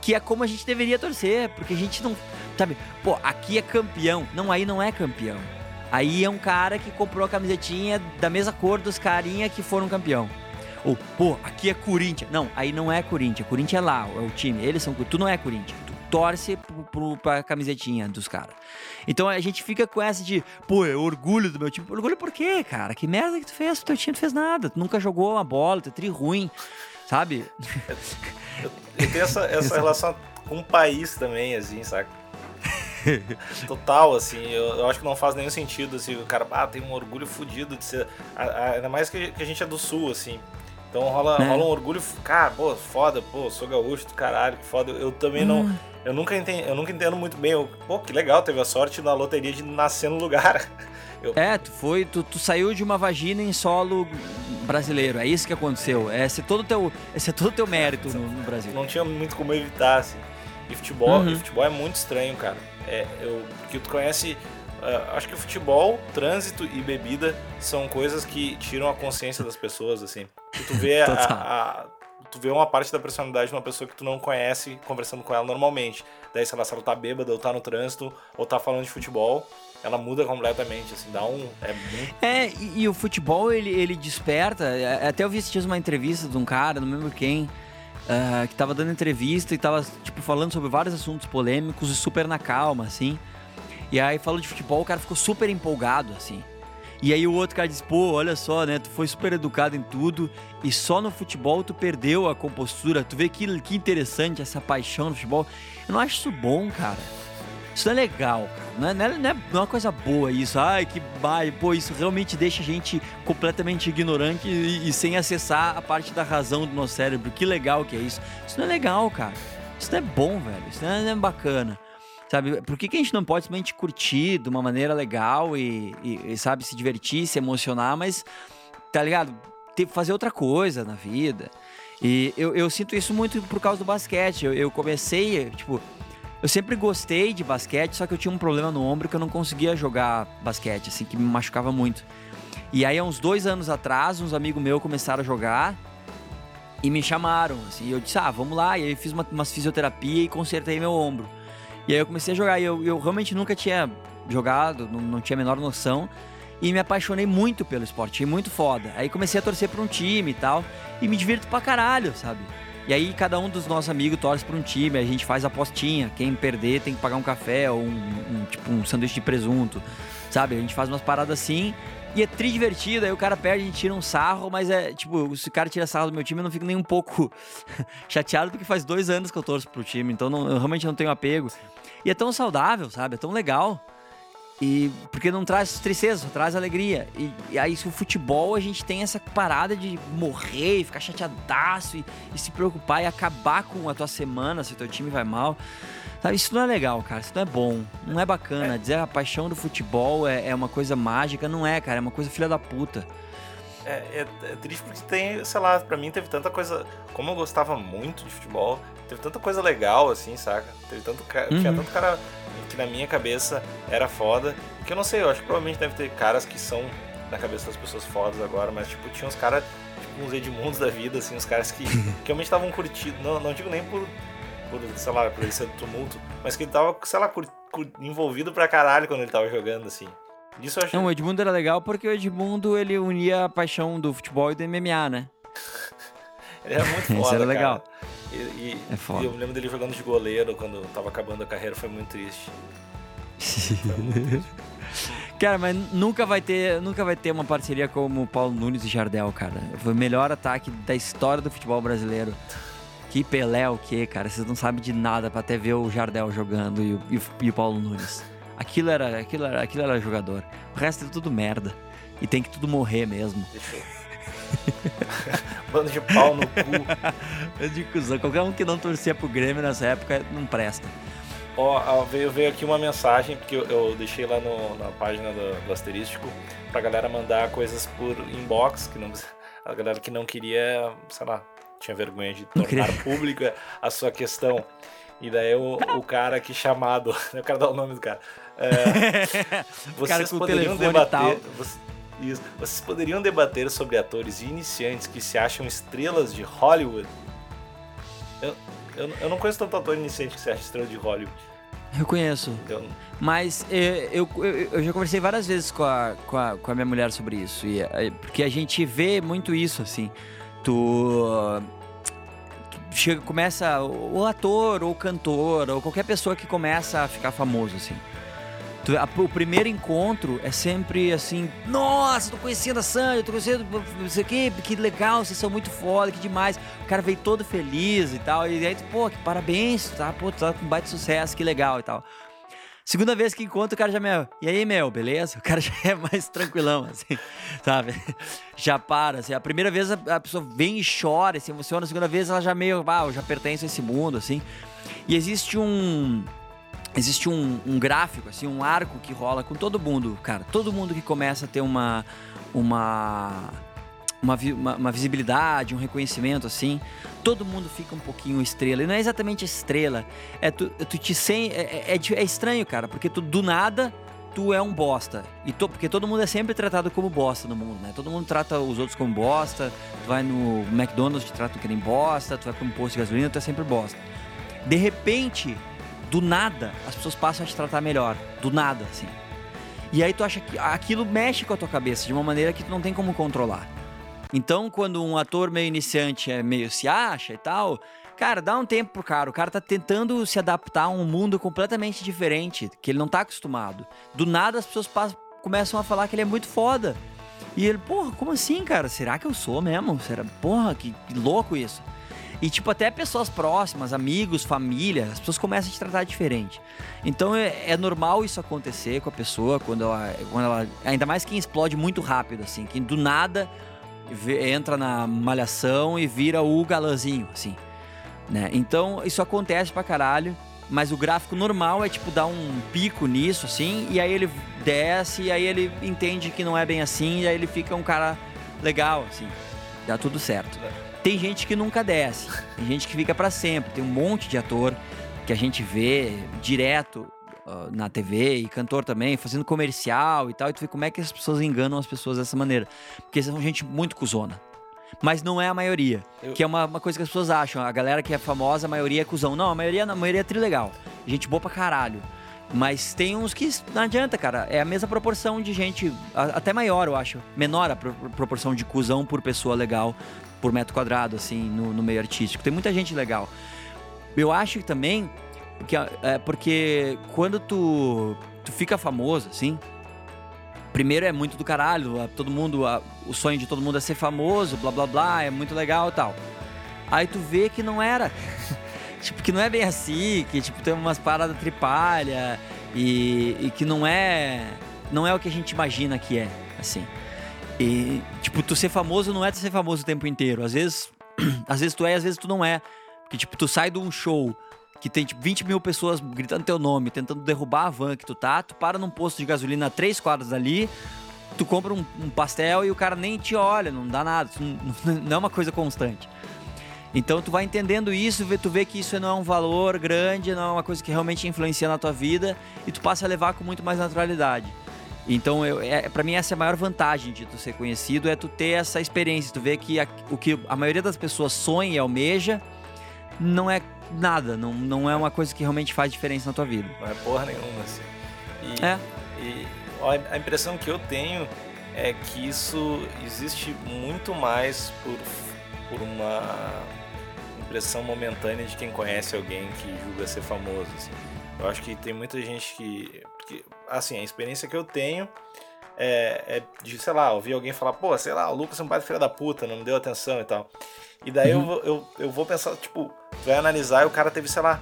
que é como a gente deveria torcer, porque a gente não. Sabe, pô, aqui é campeão. Não, aí não é campeão. Aí é um cara que comprou a camisetinha da mesma cor dos carinha que foram campeão. Ou, pô, aqui é Corinthians. Não, aí não é Corinthians. Corinthians é lá, é o time. Eles são. Tu não é Corinthians. Tu torce pro, pro, pra camisetinha dos caras. Então a gente fica com essa de, pô, é orgulho do meu time. Orgulho por quê, cara? Que merda que tu fez? O teu time não fez nada. Tu nunca jogou uma bola, tu é tri ruim, sabe? Eu, eu tenho essa, essa relação com o país também, assim, saca? Total, assim, eu, eu, acho que não faz nenhum sentido, assim, o cara, ah, tem um orgulho fodido de ser. A, a, ainda mais que, que, a gente é do sul, assim. Então rola, é. rola um orgulho, cara, pô, foda, pô, sou gaúcho do caralho, que foda. Eu também hum. não. Eu nunca, entendo, eu nunca entendo muito bem. Eu, pô, que legal, teve a sorte na loteria de nascer no lugar. Eu... É, tu foi, tu, tu, saiu de uma vagina em solo brasileiro. É isso que aconteceu. Esse é todo teu, esse é todo teu mérito no, no, Brasil. Não tinha muito como evitar, assim. E futebol, uhum. e futebol é muito estranho, cara. É, eu, que tu conhece, uh, acho que o futebol, trânsito e bebida são coisas que tiram a consciência das pessoas, assim. E tu vê a, a, tu vê uma parte da personalidade de uma pessoa que tu não conhece conversando com ela normalmente. Daí, sei lá, se ela tá bêbada, ou tá no trânsito, ou tá falando de futebol, ela muda completamente, assim, dá um. É, muito... é e, e, o futebol ele, ele desperta. É, até eu vi esses uma entrevista de um cara, não lembro quem, uh, que tava dando entrevista e tava, tipo, falando sobre vários assuntos polêmicos e super na calma, assim. E aí falou de futebol, o cara ficou super empolgado, assim. E aí o outro cara disse, pô, olha só, né? Tu foi super educado em tudo e só no futebol tu perdeu a compostura. Tu vê que, que interessante essa paixão no futebol. Eu não acho isso bom, cara. Isso não é legal, cara. Não é, não é, não é uma coisa boa isso. Ai, que bai, pô, isso realmente deixa a gente completamente ignorante e, e, sem acessar a parte da razão do nosso cérebro. Que legal que é isso. Isso não é legal, cara. Isso não é bom, velho. Isso não é, não é bacana. Sabe, por que, que a gente não pode simplesmente curtir de uma maneira legal e, e, e sabe, se divertir, se emocionar, mas, tá ligado? Ter, fazer outra coisa na vida. E eu, eu sinto isso muito por causa do basquete. Eu, eu comecei, tipo, eu sempre gostei de basquete, só que eu tinha um problema no ombro que eu não conseguia jogar basquete, assim, que me machucava muito. E aí, há uns dois anos atrás, uns amigos meus começaram a jogar e me chamaram, assim, e eu disse, ah, vamos lá. E aí, fiz uma, uma fisioterapia e consertei meu ombro. E aí, eu comecei a jogar. E eu, eu realmente nunca tinha jogado, não, não tinha a menor noção. E me apaixonei muito pelo esporte, muito foda. Aí comecei a torcer para um time e tal. E me divirto pra caralho, sabe? E aí cada um dos nossos amigos torce para um time, a gente faz apostinha. Quem perder tem que pagar um café ou um, um, tipo um sanduíche de presunto, sabe? A gente faz umas paradas assim. E é tri divertido, aí o cara perde, a gente tira um sarro, mas é tipo, se o cara tira sarro do meu time, eu não fico nem um pouco chateado, porque faz dois anos que eu torço pro time, então não, eu realmente não tenho apego. E é tão saudável, sabe? É tão legal. E porque não traz tristeza, só traz alegria. E, e, aí, o futebol, a gente tem essa parada de morrer e ficar chateadaço e, e, se preocupar e acabar com a tua semana se o teu time vai mal. Sabe, isso não é legal, cara. Isso não é bom. Não é bacana. É. Dizer a paixão do futebol é, é uma coisa mágica. Não é, cara. É uma coisa filha da puta. É, é, é, triste porque tem, sei lá, pra mim teve tanta coisa. Como eu gostava muito de futebol, teve tanta coisa legal, assim, saca? Teve tanto uhum. Tinha tanto cara que na minha cabeça era foda. Que eu não sei, eu acho que provavelmente deve ter caras que são na cabeça das pessoas fodas agora, mas tipo, tinha uns caras, tipo, uns Edmundos da vida, assim, uns caras que, que realmente estavam curtindo. Não, não digo nem por, por, sei lá, por esse tumulto, mas que ele tava, sei lá, cur, cur, envolvido pra caralho quando ele tava jogando, assim. Isso eu achei... Não, o Edmundo era legal porque o Edmundo ele unia a paixão do futebol e do MMA, né? ele era muito foda. Isso era legal. E, e, é foda. e eu me lembro dele jogando de goleiro quando tava acabando a carreira, foi muito triste. Foi muito triste. Cara, mas nunca vai ter, nunca vai ter uma parceria como Paulo Nunes e Jardel, cara. Foi o melhor ataque da história do futebol brasileiro. Que Pelé o quê, cara? Vocês não sabem de nada para até ver o Jardel jogando e o, e o, Paulo Nunes. Aquilo era, aquilo, era, aquilo era jogador. O resto é tudo merda. E tem que tudo morrer mesmo. Bando de pau no cu. Bando de cuzão. Qualquer um que não torcia pro Grêmio nessa época não presta. Ó, veio, veio aqui uma mensagem que eu, eu deixei lá no, na página do, do Asterístico pra galera mandar coisas por inbox, que não, a galera que não queria, sei lá, tinha vergonha de tornar pública a sua questão. E daí o, o cara aqui chamado, eu quero dar o nome do cara. É, vocês cara poderiam debater. Vocês, isso, vocês poderiam debater sobre atores iniciantes que se acham estrelas de Hollywood? Eu, eu, eu não conheço tanto ator iniciante que se acha estrela de Hollywood. Eu conheço. Então... Mas eh, eu, eu, eu, já conversei várias vezes com a, com a, com a minha mulher sobre isso. E, eh, porque a gente vê muito isso, assim. Tu, chega, começa, o ator, ou cantor, ou qualquer pessoa que começa a ficar famoso, assim. Tu, a, o primeiro encontro é sempre assim, nossa, tô conhecendo a Sandy, tô conhecendo não sei o que, legal, vocês são muito foda, que demais. O cara veio todo feliz e tal, e aí, pô, que parabéns, tá, pô, tá com baita sucesso, que legal e tal. Segunda vez que encontro, o cara já, meu, e aí, meu, beleza? O cara já é mais tranquilão, assim, sabe? Já para, assim. A primeira vez a, a pessoa vem e chora, se emociona. A segunda vez ela já meio, ah, eu já pertenço a esse mundo, assim. E existe um existe um, um, gráfico, assim, um arco que rola com todo mundo, cara. Todo mundo que começa a ter uma, uma, uma, uma, visibilidade, um reconhecimento, assim, todo mundo fica um pouquinho estrela. E não é exatamente estrela, é tu, tu te sem, é, é, é, é estranho, cara, porque tu do nada tu é um bosta. E porque todo mundo é sempre tratado como bosta no mundo, né? Todo mundo trata os outros como bosta. Tu vai no McDonald's, te trata que nem bosta. Tu vai para um posto de gasolina, tu é sempre bosta. De repente, do nada, as pessoas passam a te tratar melhor. Do nada, assim. E aí tu acha que aquilo mexe com a tua cabeça de uma maneira que tu não tem como controlar. Então, quando um ator meio iniciante é meio se acha e tal, cara, dá um tempo pro cara. O cara tá tentando se adaptar a um mundo completamente diferente, que ele não tá acostumado. Do nada as pessoas passam, começam a falar que ele é muito foda. E ele, porra, como assim, cara? Será que eu sou mesmo? Será? Porra, que, que louco isso. E, tipo, até pessoas próximas, amigos, família, as pessoas começam a te tratar diferente. Então é, é normal isso acontecer com a pessoa quando ela, quando ela. Ainda mais quem explode muito rápido, assim, que do nada entra na malhação e vira o galãzinho, assim. Né? Então isso acontece pra caralho. Mas o gráfico normal é tipo dar um pico nisso, assim, e aí ele desce, e aí ele entende que não é bem assim, e aí ele fica um cara legal, assim. Dá tudo certo. Tem gente que nunca desce, tem gente que fica para sempre. Tem um monte de ator que a gente vê direto uh, na TV e cantor também, fazendo comercial e tal. E tu vê como é que as pessoas enganam as pessoas dessa maneira. Porque são gente muito cuzona. Mas não é a maioria. Eu... Que é uma, uma, coisa que as pessoas acham. A galera que é famosa, a maioria é cuzão. Não, a maioria, a maioria é trilegal. Gente boa pra caralho. Mas tem uns que não adianta, cara. É a mesma proporção de gente, até maior, eu acho. Menor a proporção de cuzão por pessoa legal por metro quadrado, assim, no, no meio artístico. Tem muita gente legal. Eu acho também que é porque quando tu, tu fica famoso, assim, primeiro é muito do caralho, todo mundo, o sonho de todo mundo é ser famoso, blá blá blá, é muito legal e tal. Aí tu vê que não era. tipo, que não é bem assim, que tipo, tem umas paradas tripalha e, e que não é. Não é o que a gente imagina que é, assim. E, tipo, tu ser famoso não é tu ser famoso o tempo inteiro. Às vezes, às vezes tu é, às vezes tu não é. Porque, tipo, tu sai de um show que tem, tipo, 20 mil pessoas gritando teu nome, tentando derrubar a van que tu tá, tu para num posto de gasolina a três quadras dali, tu compra um, um pastel e o cara nem te olha, não dá nada, não, não é uma coisa constante. Então tu vai entendendo isso, tu vê que isso não é um valor grande, não é uma coisa que realmente influencia na tua vida e tu passa a levar com muito mais naturalidade. Então, eu, é, para mim essa é a maior vantagem de tu ser conhecido é tu ter essa experiência, tu vê que a, o que a maioria das pessoas sonha e almeja não é nada, não, não é uma coisa que realmente faz diferença na tua vida. Não é porra nenhuma, assim. E, é. E a impressão que eu tenho é que isso existe muito mais por, por uma impressão momentânea de quem conhece alguém que julga ser famoso. Assim. Eu acho que tem muita gente que, que. Assim, a experiência que eu tenho é, é, de, sei lá, ouvir alguém falar, pô, sei lá, o Lucas é um pai filho da puta, não me deu atenção e tal. E daí uhum. eu, eu, eu vou pensar, tipo, vai analisar e o cara teve, sei lá,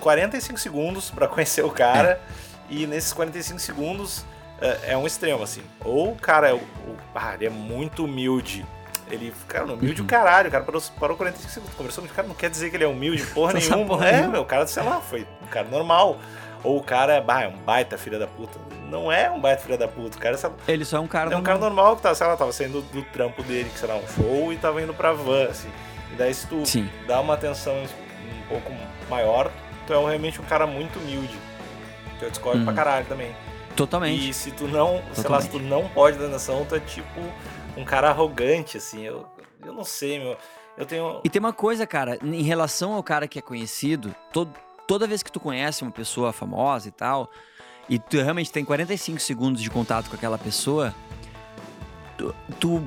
45 segundos para conhecer o cara. E nesses 45 segundos é, é, um extremo, assim. Ou o cara é, o, o, ah, ele é muito humilde ele, cara, humilde o caralho. O cara parou, parou 45 segundos conversando. O cara não quer dizer que ele é humilde, porra nenhuma. Porra é, meu, o cara, sei lá, foi um cara normal. Ou o cara é, bah, é um baita filha da puta. Não é um baita filha da puta. O cara sabe, Ele só é um cara É um cara normal que tá, sei lá, tava saindo do trampo dele, que será um show, e tava indo pra van, assim. E daí se tu Sim. dá uma atenção um pouco maior, tu é realmente um cara muito humilde. Que eu discordo hum. pra caralho também. Totalmente. E se tu não, Totalmente. sei lá, se tu não pode dar atenção, tu é tipo um cara arrogante, assim. Eu, eu não sei, meu. Eu tenho. E tem uma coisa, cara, em relação ao cara que é conhecido, todo, toda vez que tu conhece uma pessoa famosa e tal, e tu realmente tem 45 segundos de contato com aquela pessoa, tu, tu,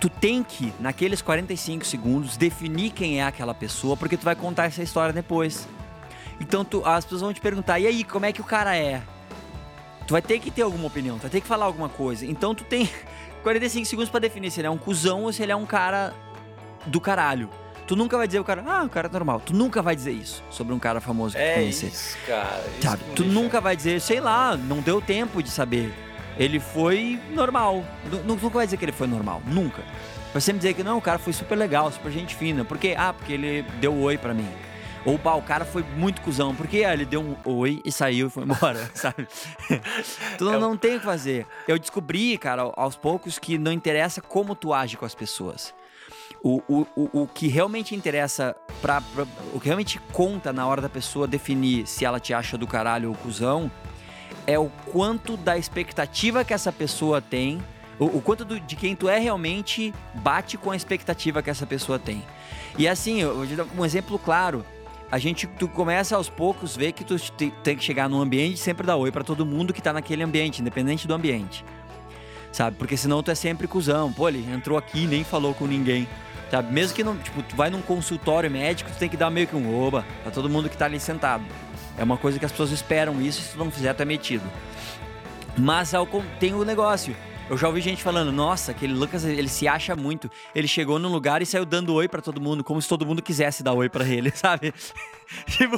tu tem que, naqueles 45 segundos, definir quem é aquela pessoa, porque tu vai contar essa história depois. Então tu, as pessoas vão te perguntar, e aí, como é que o cara é? Tu vai ter que ter alguma opinião, tu vai ter que falar alguma coisa. Então tu tem 45 segundos para definir se ele é um cuzão ou se ele é um cara do caralho. Tu nunca vai dizer o cara, ah, o cara é normal. Tu nunca vai dizer isso sobre um cara famoso que é tu conhecer. Isso, cara. Isso Sabe? Tu deixa... nunca vai dizer, sei lá, não deu tempo de saber. Ele foi normal. Nunca vai dizer que ele foi normal. Nunca. Vai sempre dizer que não, o cara foi super legal, super gente fina. Por quê? Ah, porque ele deu oi para mim. Ou pá, o cara foi muito cuzão, porque ah, ele deu um oi e saiu e foi embora, sabe? tu não, é não tem o que fazer. Eu descobri, cara, aos poucos, que não interessa como tu age com as pessoas. O, o, o, que realmente interessa, pra, pra, o que realmente conta na hora da pessoa definir se ela te acha do caralho ou cuzão, é o quanto da expectativa que essa pessoa tem, o, o quanto do, de quem tu é realmente bate com a expectativa que essa pessoa tem. E assim, um exemplo claro, a gente tu começa aos poucos ver que tu tem que chegar num ambiente e sempre dar oi para todo mundo que tá naquele ambiente, independente do ambiente. Sabe? Porque senão tu é sempre cuzão. Pô, ele entrou aqui e nem falou com ninguém. Sabe? Mesmo que não, tipo, tu vai num consultório médico, tu tem que dar meio que um oba pra todo mundo que tá ali sentado. É uma coisa que as pessoas esperam isso, se tu não fizer, tu é metido. Mas tem o negócio. Eu já ouvi gente falando, nossa, aquele Lucas, ele se acha muito. Ele chegou num lugar e saiu dando oi para todo mundo, como se todo mundo quisesse dar oi para ele, sabe? tipo,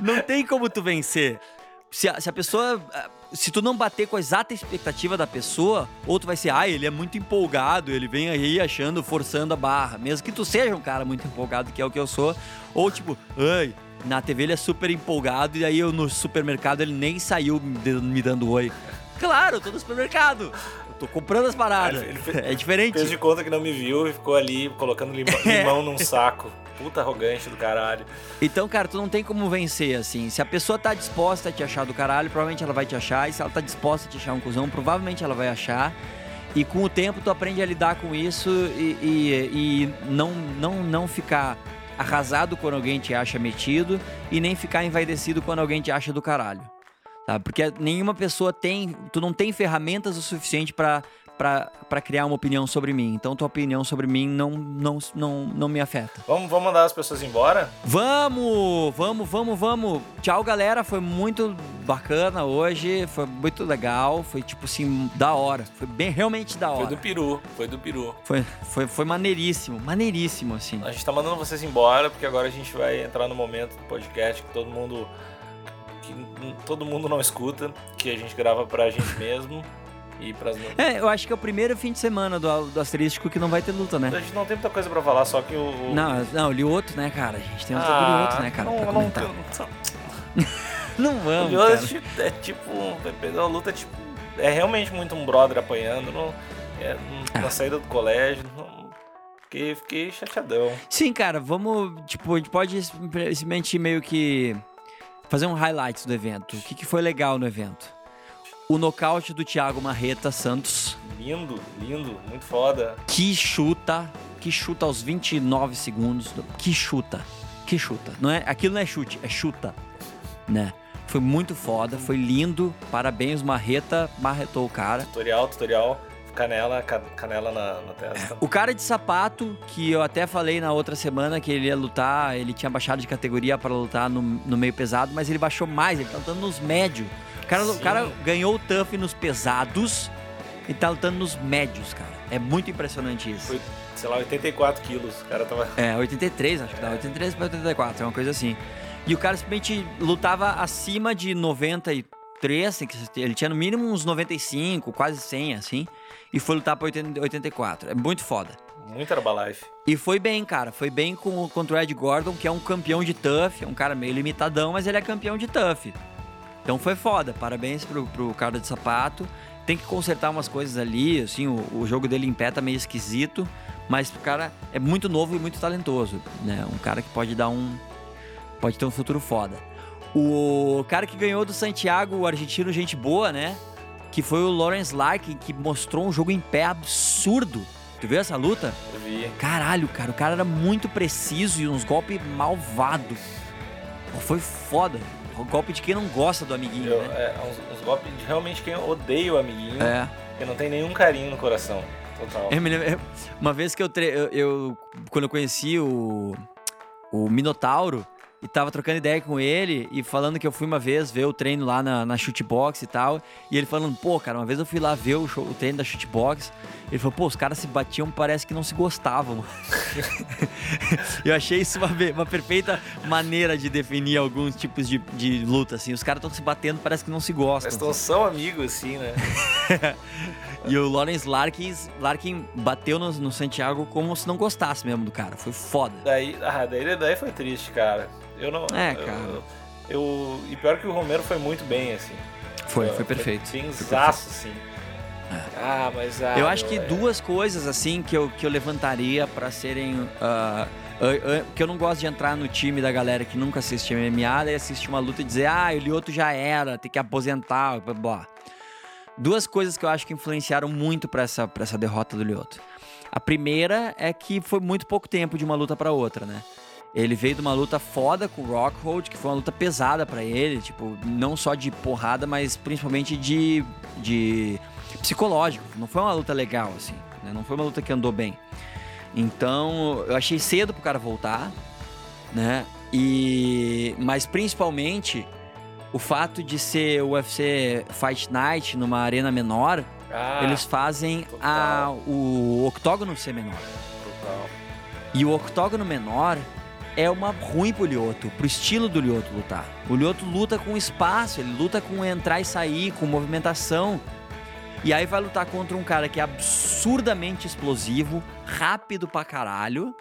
não tem como tu vencer. Se a, se a pessoa se tu não bater com a exata expectativa da pessoa, ou tu vai ser, ah, ele é muito empolgado, ele vem aí achando, forçando a barra. Mesmo que tu seja um cara muito empolgado, que é o que eu sou, ou tipo, ai, na TV ele é super empolgado e aí eu no supermercado ele nem saiu me dando oi. Claro, tô no supermercado. Tô comprando as paradas. Fez, é diferente. Fez de conta que não me viu e ficou ali colocando limão, limão num saco. Puta arrogante do caralho. Então, cara, tu não tem como vencer, assim. Se a pessoa tá disposta a te achar do caralho, provavelmente ela vai te achar. E se ela tá disposta a te achar um cuzão, provavelmente ela vai achar. E com o tempo tu aprende a lidar com isso e, e, e não, não, não ficar arrasado quando alguém te acha metido e nem ficar envaidecido quando alguém te acha do caralho. Sabe? Porque nenhuma pessoa tem. Tu não tem ferramentas o suficiente para para criar uma opinião sobre mim. Então, tua opinião sobre mim não, não, não, não me afeta. Vamos, vamos mandar as pessoas embora? Vamos! Vamos, vamos, vamos! Tchau, galera. Foi muito bacana hoje. Foi muito legal. Foi, tipo assim, da hora. Foi bem, realmente da hora. Foi do peru. Foi do peru. Foi, foi, foi maneiríssimo. Maneiríssimo, assim. A gente tá mandando vocês embora, porque agora a gente vai entrar no momento do podcast que todo mundo que todo mundo não escuta, que a gente grava pra gente mesmo. e pras... É, eu acho que é o primeiro fim de semana do, do asterístico que não vai ter luta, né? A gente não tem muita coisa pra falar, só que o. Não, não, li outro, né, cara? A gente tem um ah, outro, né, cara? Não, pra não, não, não vamos. O Lioto é tipo. É uma luta tipo. é realmente muito um brother apanhando no, é, na Ah. saída do colégio. não- fiquei, fiquei chateadão. Sim, cara, vamos. Tipo, a gente pode simplesmente meio que fazer um highlights do evento. O que, que foi legal no evento? O nocaute do Thiago Marreta Santos. Lindo, lindo, muito foda. Que chuta. Que chuta aos 29 segundos. Que chuta. Que chuta. Não é, aquilo não é chute, é chuta. Né? Foi muito foda, foi lindo. Parabéns, Marreta. Marretou o cara. Tutorial, tutorial. Canela, ca- canela na, na testa. O cara de sapato, que eu até falei na outra semana que ele ia lutar, ele tinha baixado de categoria para lutar no, no meio pesado, mas ele baixou mais, ele tá lutando nos médios. O cara, o cara ganhou o TUF nos pesados e tá lutando nos médios, cara. É muito impressionante isso. Foi, sei lá, 84 quilos. O cara tava. É, 83, acho que dá. 83 para 84, é uma coisa assim. E o cara simplesmente lutava acima de 93, assim, que ele tinha no mínimo uns 95, quase 100, assim, e foi lutar pra 80 84. É muito foda. Muito Herbalife. E foi bem, cara. Foi bem com, contra o Ed Gordon, que é um campeão de TUF. É um cara meio limitadão, mas ele é campeão de TUF. Então foi foda. Parabéns pro, pro cara de sapato. Tem que consertar umas coisas ali, assim, o, o jogo dele em pé tá meio esquisito. Mas o cara é muito novo e muito talentoso, né? Um cara que pode dar um... Pode ter um futuro foda. O cara que ganhou do Santiago, o argentino gente boa, né? Que foi o Lawrence Larkin, que mostrou um jogo em pé absurdo. Tu viu essa luta? Eu vi. Caralho, cara, o cara era muito preciso e uns golpes malvados. Foi foda. O golpe de quem não gosta do amiguinho, Eu- né? é, uns, uns golpes de realmente quem odeia o amiguinho. É. Que não tem nenhum carinho no coração. Total. Eu me lembro- uma vez que eu, tre... eu, eu- Quando eu conheci o. O Minotauro. E tava trocando ideia com ele e falando que eu fui uma vez ver o treino lá na, na shootbox e tal. E ele falando, pô, cara, uma vez eu fui lá ver o, show- o treino da shootbox. Ele falou, pô, os caras se batiam, parece que não se gostavam. eu achei isso uma, uma perfeita maneira de definir alguns tipos de, de luta, assim. Os caras estão se batendo, parece que não se gostam. Mas todos são amigos, assim, né? E o Lawrence Larkin, Larkin bateu no, no Santiago como se não gostasse mesmo do cara. Foi foda. Daí, ah, daí, daí foi triste, cara. Eu não. É, eu- cara. Eu, e pior que o Romero foi muito bem, assim. Foi, Eu- foi perfeito. Foi zaço, assim. Ah, mas. Ah, Eu acho que é- duas coisas assim que eu, que eu levantaria pra serem. ah, ah, ah, que eu não gosto de entrar no time da galera que nunca assiste MMA, daí assiste uma luta e dizer, ah, o Lioto já era, tem que aposentar, blá blá. Duas coisas que eu acho que influenciaram muito pra essa, pra essa derrota do Lioto. A primeira é que foi muito pouco tempo de uma luta pra outra, né? Ele veio de uma luta foda com o Rockhold, que foi uma luta pesada pra ele, tipo, não só de porrada, mas principalmente de, de psicológico. Não foi uma luta legal, assim, né? Não foi uma luta que andou bem. Então, eu achei cedo pro cara voltar, né? E mas principalmente o fato de ser o UFC Fight Night numa arena menor, Ah, eles fazem a, o octógono ser menor. total. E o octógono menor é uma ruim pro Lioto, pro estilo do Lioto lutar. O Lioto luta com espaço, ele luta com entrar e sair, com movimentação. E aí vai lutar contra um cara que é absurdamente explosivo, rápido pra caralho,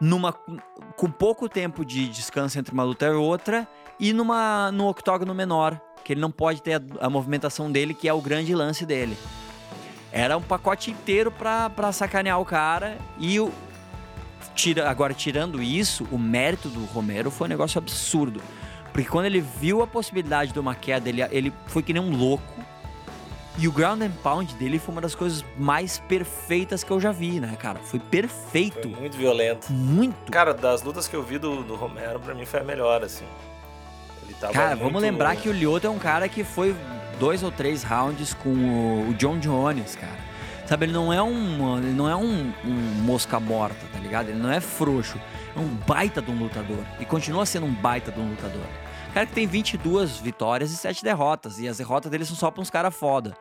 numa, com pouco tempo de descanso entre uma luta e outra, e numa, no octógono menor, que ele não pode ter a, a movimentação dele, que é o grande lance dele. Era um pacote inteiro pra, pra sacanear o cara, e o, tira, agora, tirando isso, o mérito do Romero foi um negócio absurdo. Porque quando ele viu a possibilidade de uma queda, ele, ele foi que nem um louco. E o ground and pound dele foi uma das coisas mais perfeitas que eu já vi, né, cara? Foi Foi perfeito. muito violento. Muito. Cara, das lutas que eu vi do, do Romero, pra mim foi a melhor, assim. Ele tava Cara, muito- vamos lembrar que o Lyoto é um cara que foi dois ou três rounds com o, o John Jones, cara. Sabe, ele não é um, ele não é um, um mosca morta, tá ligado? Ele não é frouxo. É um baita de um lutador. E continua sendo um baita de um lutador. Cara que tem 22 vitórias e 7 derrotas. E as derrotas dele são só pra uns caras foda.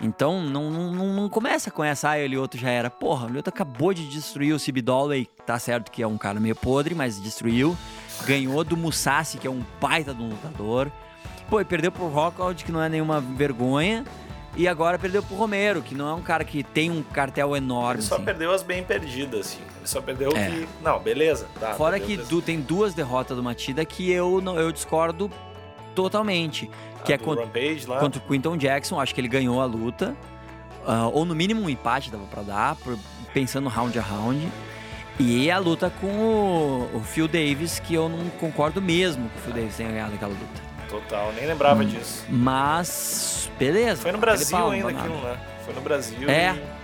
Então, não, não, não- começa com essa, ah, o Lioto já era. Porra, o Lioto acabou de destruir o Cib. Tá certo que é um cara meio podre, mas destruiu. Ganhou do Musashi, que é um baita de um lutador. Pô, e perdeu pro Rockhold, que não é nenhuma vergonha. E agora perdeu pro Romero, que não é um cara que tem um cartel enorme. Ele só assim. perdeu as bem perdidas, assim. Ele só perdeu É. que. Não, beleza. Tá, Fora que du- tem duas derrotas do Matida que eu, não, eu discordo totalmente. Que A é contra, Rampage lá. contra o Quinton Jackson, acho que ele ganhou a luta. Ah, ou no mínimo um empate dava pra dar, por- pensando round a round. E a luta com o, o Phil Davis, que eu não concordo mesmo que o Phil Davis tenha ganhado aquela luta. Total, nem lembrava Hum. disso. Mas, beleza. Foi no Brasil pau, ainda aquilo, né? Foi no Brasil. É. e-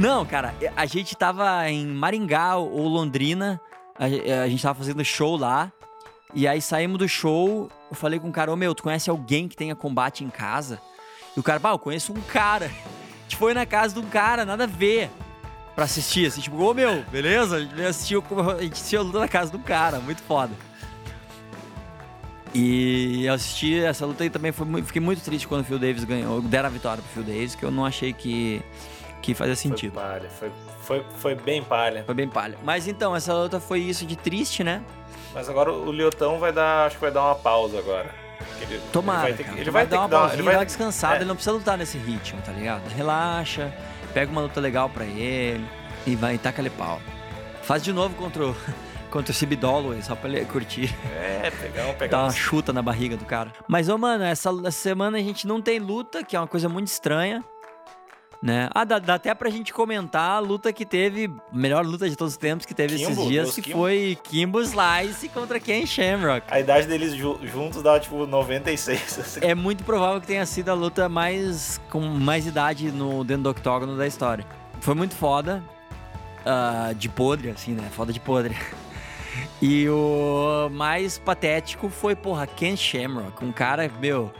Não, cara, a gente tava em Maringá ou Londrina, a, a gente tava fazendo show lá, e aí saímos do show, eu falei com o cara, ô meu, tu conhece alguém que tenha combate em casa? E o cara, pá, eu conheço um cara. A gente foi na casa de um cara, nada a ver, pra assistir, assim, tipo, ô meu, beleza? A gente o- a gente assistiu a luta na casa de um cara, muito foda. E eu assisti essa luta e também foi fiquei muito triste quando o Phil Davis ganhou, deram a vitória pro Phil Davis, que eu não achei que, que fazia sentido. Foi palha, foi, foi, foi bem palha. Foi bem palha. Mas então, essa luta foi isso de triste, né? Mas agora o Liotão vai dar, acho que vai dar uma pausa agora. Ele, Tomara, ele vai ter, cara. que- ele vai dar uma pausinha, ele dar uma vai, descansada. é. Ele não precisa lutar nesse ritmo, tá ligado? Relaxa, pega uma luta legal pra ele e vai e taca ele pau. Faz de novo contra o, contra o Cib Holloway, só pra ele curtir. É, pegar um, Dar pegar uma um. chuta na barriga do cara. Mas, ô, mano, essa, essa semana a gente não tem luta, que é uma coisa muito estranha. Né? Ah, dá, dá até pra gente comentar a luta que teve, melhor luta de todos os tempos que teve Kimbo, esses dias, que Kimbo. foi Kimbo Slice contra Ken Shamrock. A idade deles ju- juntos dá tipo 96. assim. É muito provável que tenha sido a luta mais com mais idade no dentro do octógono da história. Foi muito foda. ah, de podre, assim, né? Foda de podre. E o mais patético foi, porra, Ken Shamrock. Um cara, meu,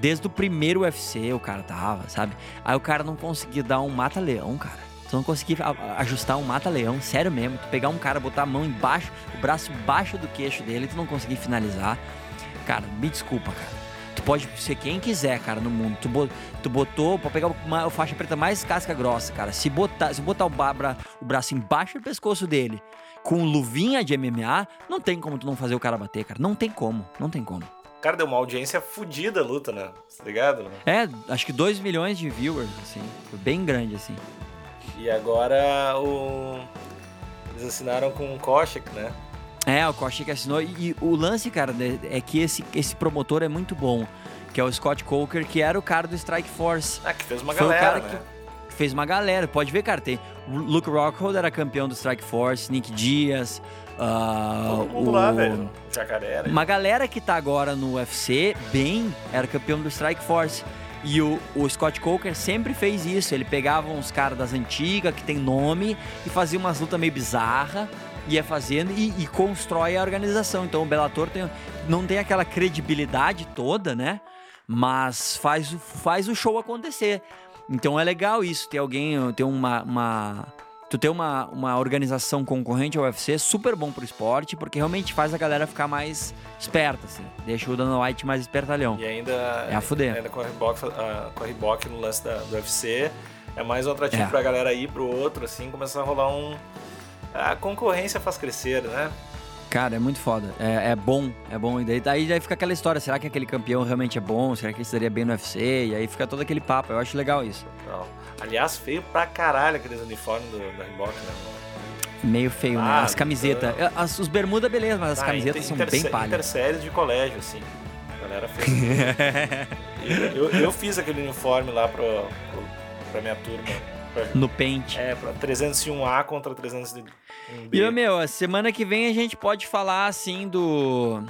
desde o primeiro UFC o cara tava, sabe? Aí o cara não conseguia dar um mata-leão, cara. Tu não conseguia ajustar um mata-leão, sério mesmo. Tu pegar um cara, botar a mão embaixo, o braço embaixo do queixo dele, tu não conseguir finalizar. Cara, me desculpa, cara. Tu pode ser quem quiser, cara, no mundo. Tu, bo- tu botou pra pegar uma faixa preta mais casca grossa, cara. Se botar, se botar o, babra, o braço embaixo do pescoço dele com luvinha de MMA, não tem como tu não fazer o cara bater, cara. Não tem como, não tem como. O cara deu uma audiência fodida a luta, né? Tá ligado? É, acho que 2 milhões de viewers, assim. Foi bem grande, assim. E agora o. Eles assinaram com o Koshik, né? É, o Koshik assinou. E, e o lance, cara, né, é que esse, esse promotor é muito bom. Que é o Scott Coker, que era o cara do Strike Force. Ah, que fez uma Foi o galera, cara né? que fez uma galera. Pode ver, cara, tem o Luke Rockhold era campeão do Strike Force, Nick Diaz, ah, Todo mundo o- lá, velho. Jacaré. Uma galera que tá agora no UFC, bem, era campeão do Strike Force. E o, o Scott Coker sempre fez isso. Ele pegava uns caras das antigas, que tem nome, e fazia umas lutas meio bizarras, ia fazendo e, e constrói a organização. Então o Bellator tem, não tem aquela credibilidade toda, né? Mas faz, faz o show acontecer. Então é legal isso, ter alguém, ter uma. uma tu ter uma, uma organização concorrente ao UFC é super bom pro esporte, porque realmente faz a galera ficar mais esperta, assim. Deixa o Dana White mais espertalhão. E ainda. É a fuder. Ainda com a ah, com a Reebok no lance da, do UFC. É mais um atrativo É. pra galera ir pro outro, assim, começar a rolar um. A concorrência faz crescer, né? Cara, é muito foda. É, é bom, é bom. E daí, daí, daí fica aquela história, será que aquele campeão realmente é bom? Será que ele estaria bem no UFC? E aí fica todo aquele papo. Eu acho legal isso. Não. Aliás, feio pra caralho aqueles uniformes do, da Reebok, né? Meio feio, né? Ah, As camisetas. não. As, os bermuda, beleza, mas as Ah, camisetas inter- são bem palha. Interséries de colégio, assim. A galera fez. eu, eu, eu fiz aquele uniforme lá pro, pro, pra minha turma. Pra, no pente. é, pra 301A contra 301B. E, meu, a semana que vem a gente pode falar, assim, do...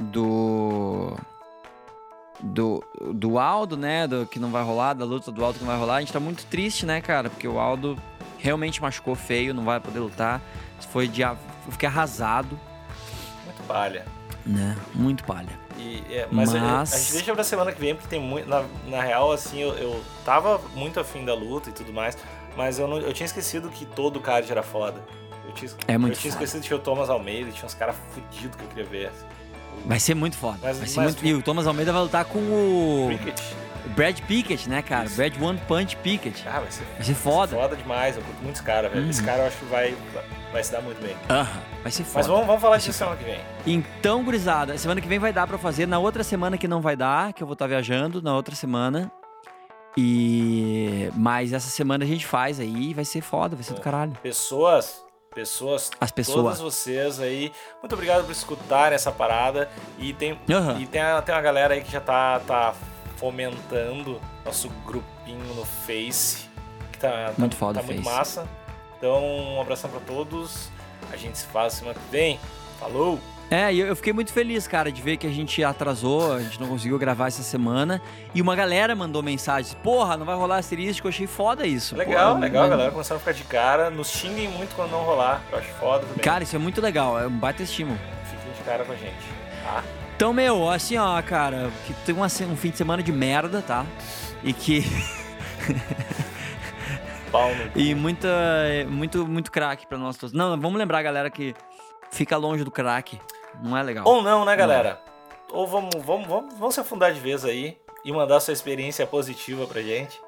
Do... Do, do Aldo, né? Do que não vai rolar, da luta do Aldo que não vai rolar. A gente tá muito triste, né, cara? Porque o Aldo realmente machucou feio, não vai poder lutar. Foi de... Eu fiquei arrasado, Muito palha. né? Muito palha. E, é, mas, a- Mas- A, gente deixa pra semana que vem, porque tem muito. Na, na real, assim, eu, eu tava muito afim da luta e tudo mais, mas eu, não, eu tinha esquecido que todo card era foda. Eu tinha, É muito eu tinha foda. esquecido que tinha o Thomas Almeida, tinha uns caras fudidos que eu queria ver. Vai ser muito foda. Mas- vai ser mas- muito... E o Thomas Almeida vai lutar com o... Cricket. o Brad Pickett, né, cara? Isso. Brad One Punch Pickett. Ah, vai ser, Vai ser foda. foda demais, eu curto muitos caras, velho. Uhum. Esse cara eu acho que vai, vai se dar muito bem. Aham, vai ser foda. Mas vamos, vamos falar disso semana que vem. Então, gurizada, semana que vem vai dar pra fazer. Na outra semana que não vai dar, que eu vou estar viajando, na outra semana. E. Mas essa semana a gente faz aí, vai ser foda, vai ser do caralho. Pessoas, pessoas, As pessoas. todas vocês aí. Muito obrigado por escutarem essa parada. E tem, Aham. e tem, a- tem uma galera aí que já tá, tá fomentando nosso grupinho no Face. Que tá, tá- Muito foda tá o muito Face. massa. Então, um abração pra todos. A gente se fala semana que vem. Falou! É, eu, fiquei muito feliz, cara, de ver que a gente atrasou, a gente não conseguiu gravar essa semana. E uma galera mandou mensagens. Porra, não vai rolar asterístico, eu achei foda isso. Legal, Pô, legal, a mas- galera começando a ficar de cara. Nos xinguem muito quando não rolar. Eu acho foda também. Cara, isso é muito legal, é um baita estímulo. Fiquem de cara com a gente. Tá? Então, meu, assim, ó, cara, que tem um fim de semana de merda, tá? E que. Pau. E muita. Muito, muito craque pra nós todos. Não, vamos lembrar, galera, que fica longe do craque. Não é legal. Ou não, né, galera? Ou vamos, vamos, vamos, vamos se afundar de vez aí e mandar sua experiência positiva pra gente.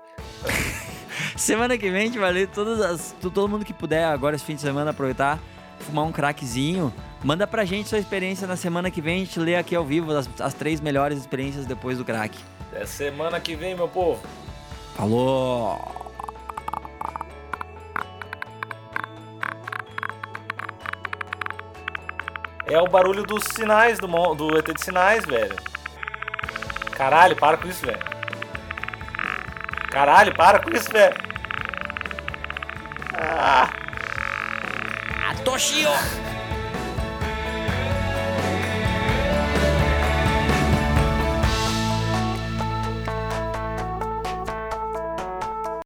Semana que vem a gente vai ler todas as. to- Todo mundo que puder agora esse fim de semana aproveitar, fumar um craquezinho. Manda pra gente sua experiência na semana que vem, a gente lê aqui ao vivo as, as três melhores experiências depois do crack. Até semana que vem, meu povo. Falou! É o barulho dos sinais, do, do ET de sinais, velho. Caralho, para com isso, velho. Caralho, para com isso, velho. Ah. Atoshio!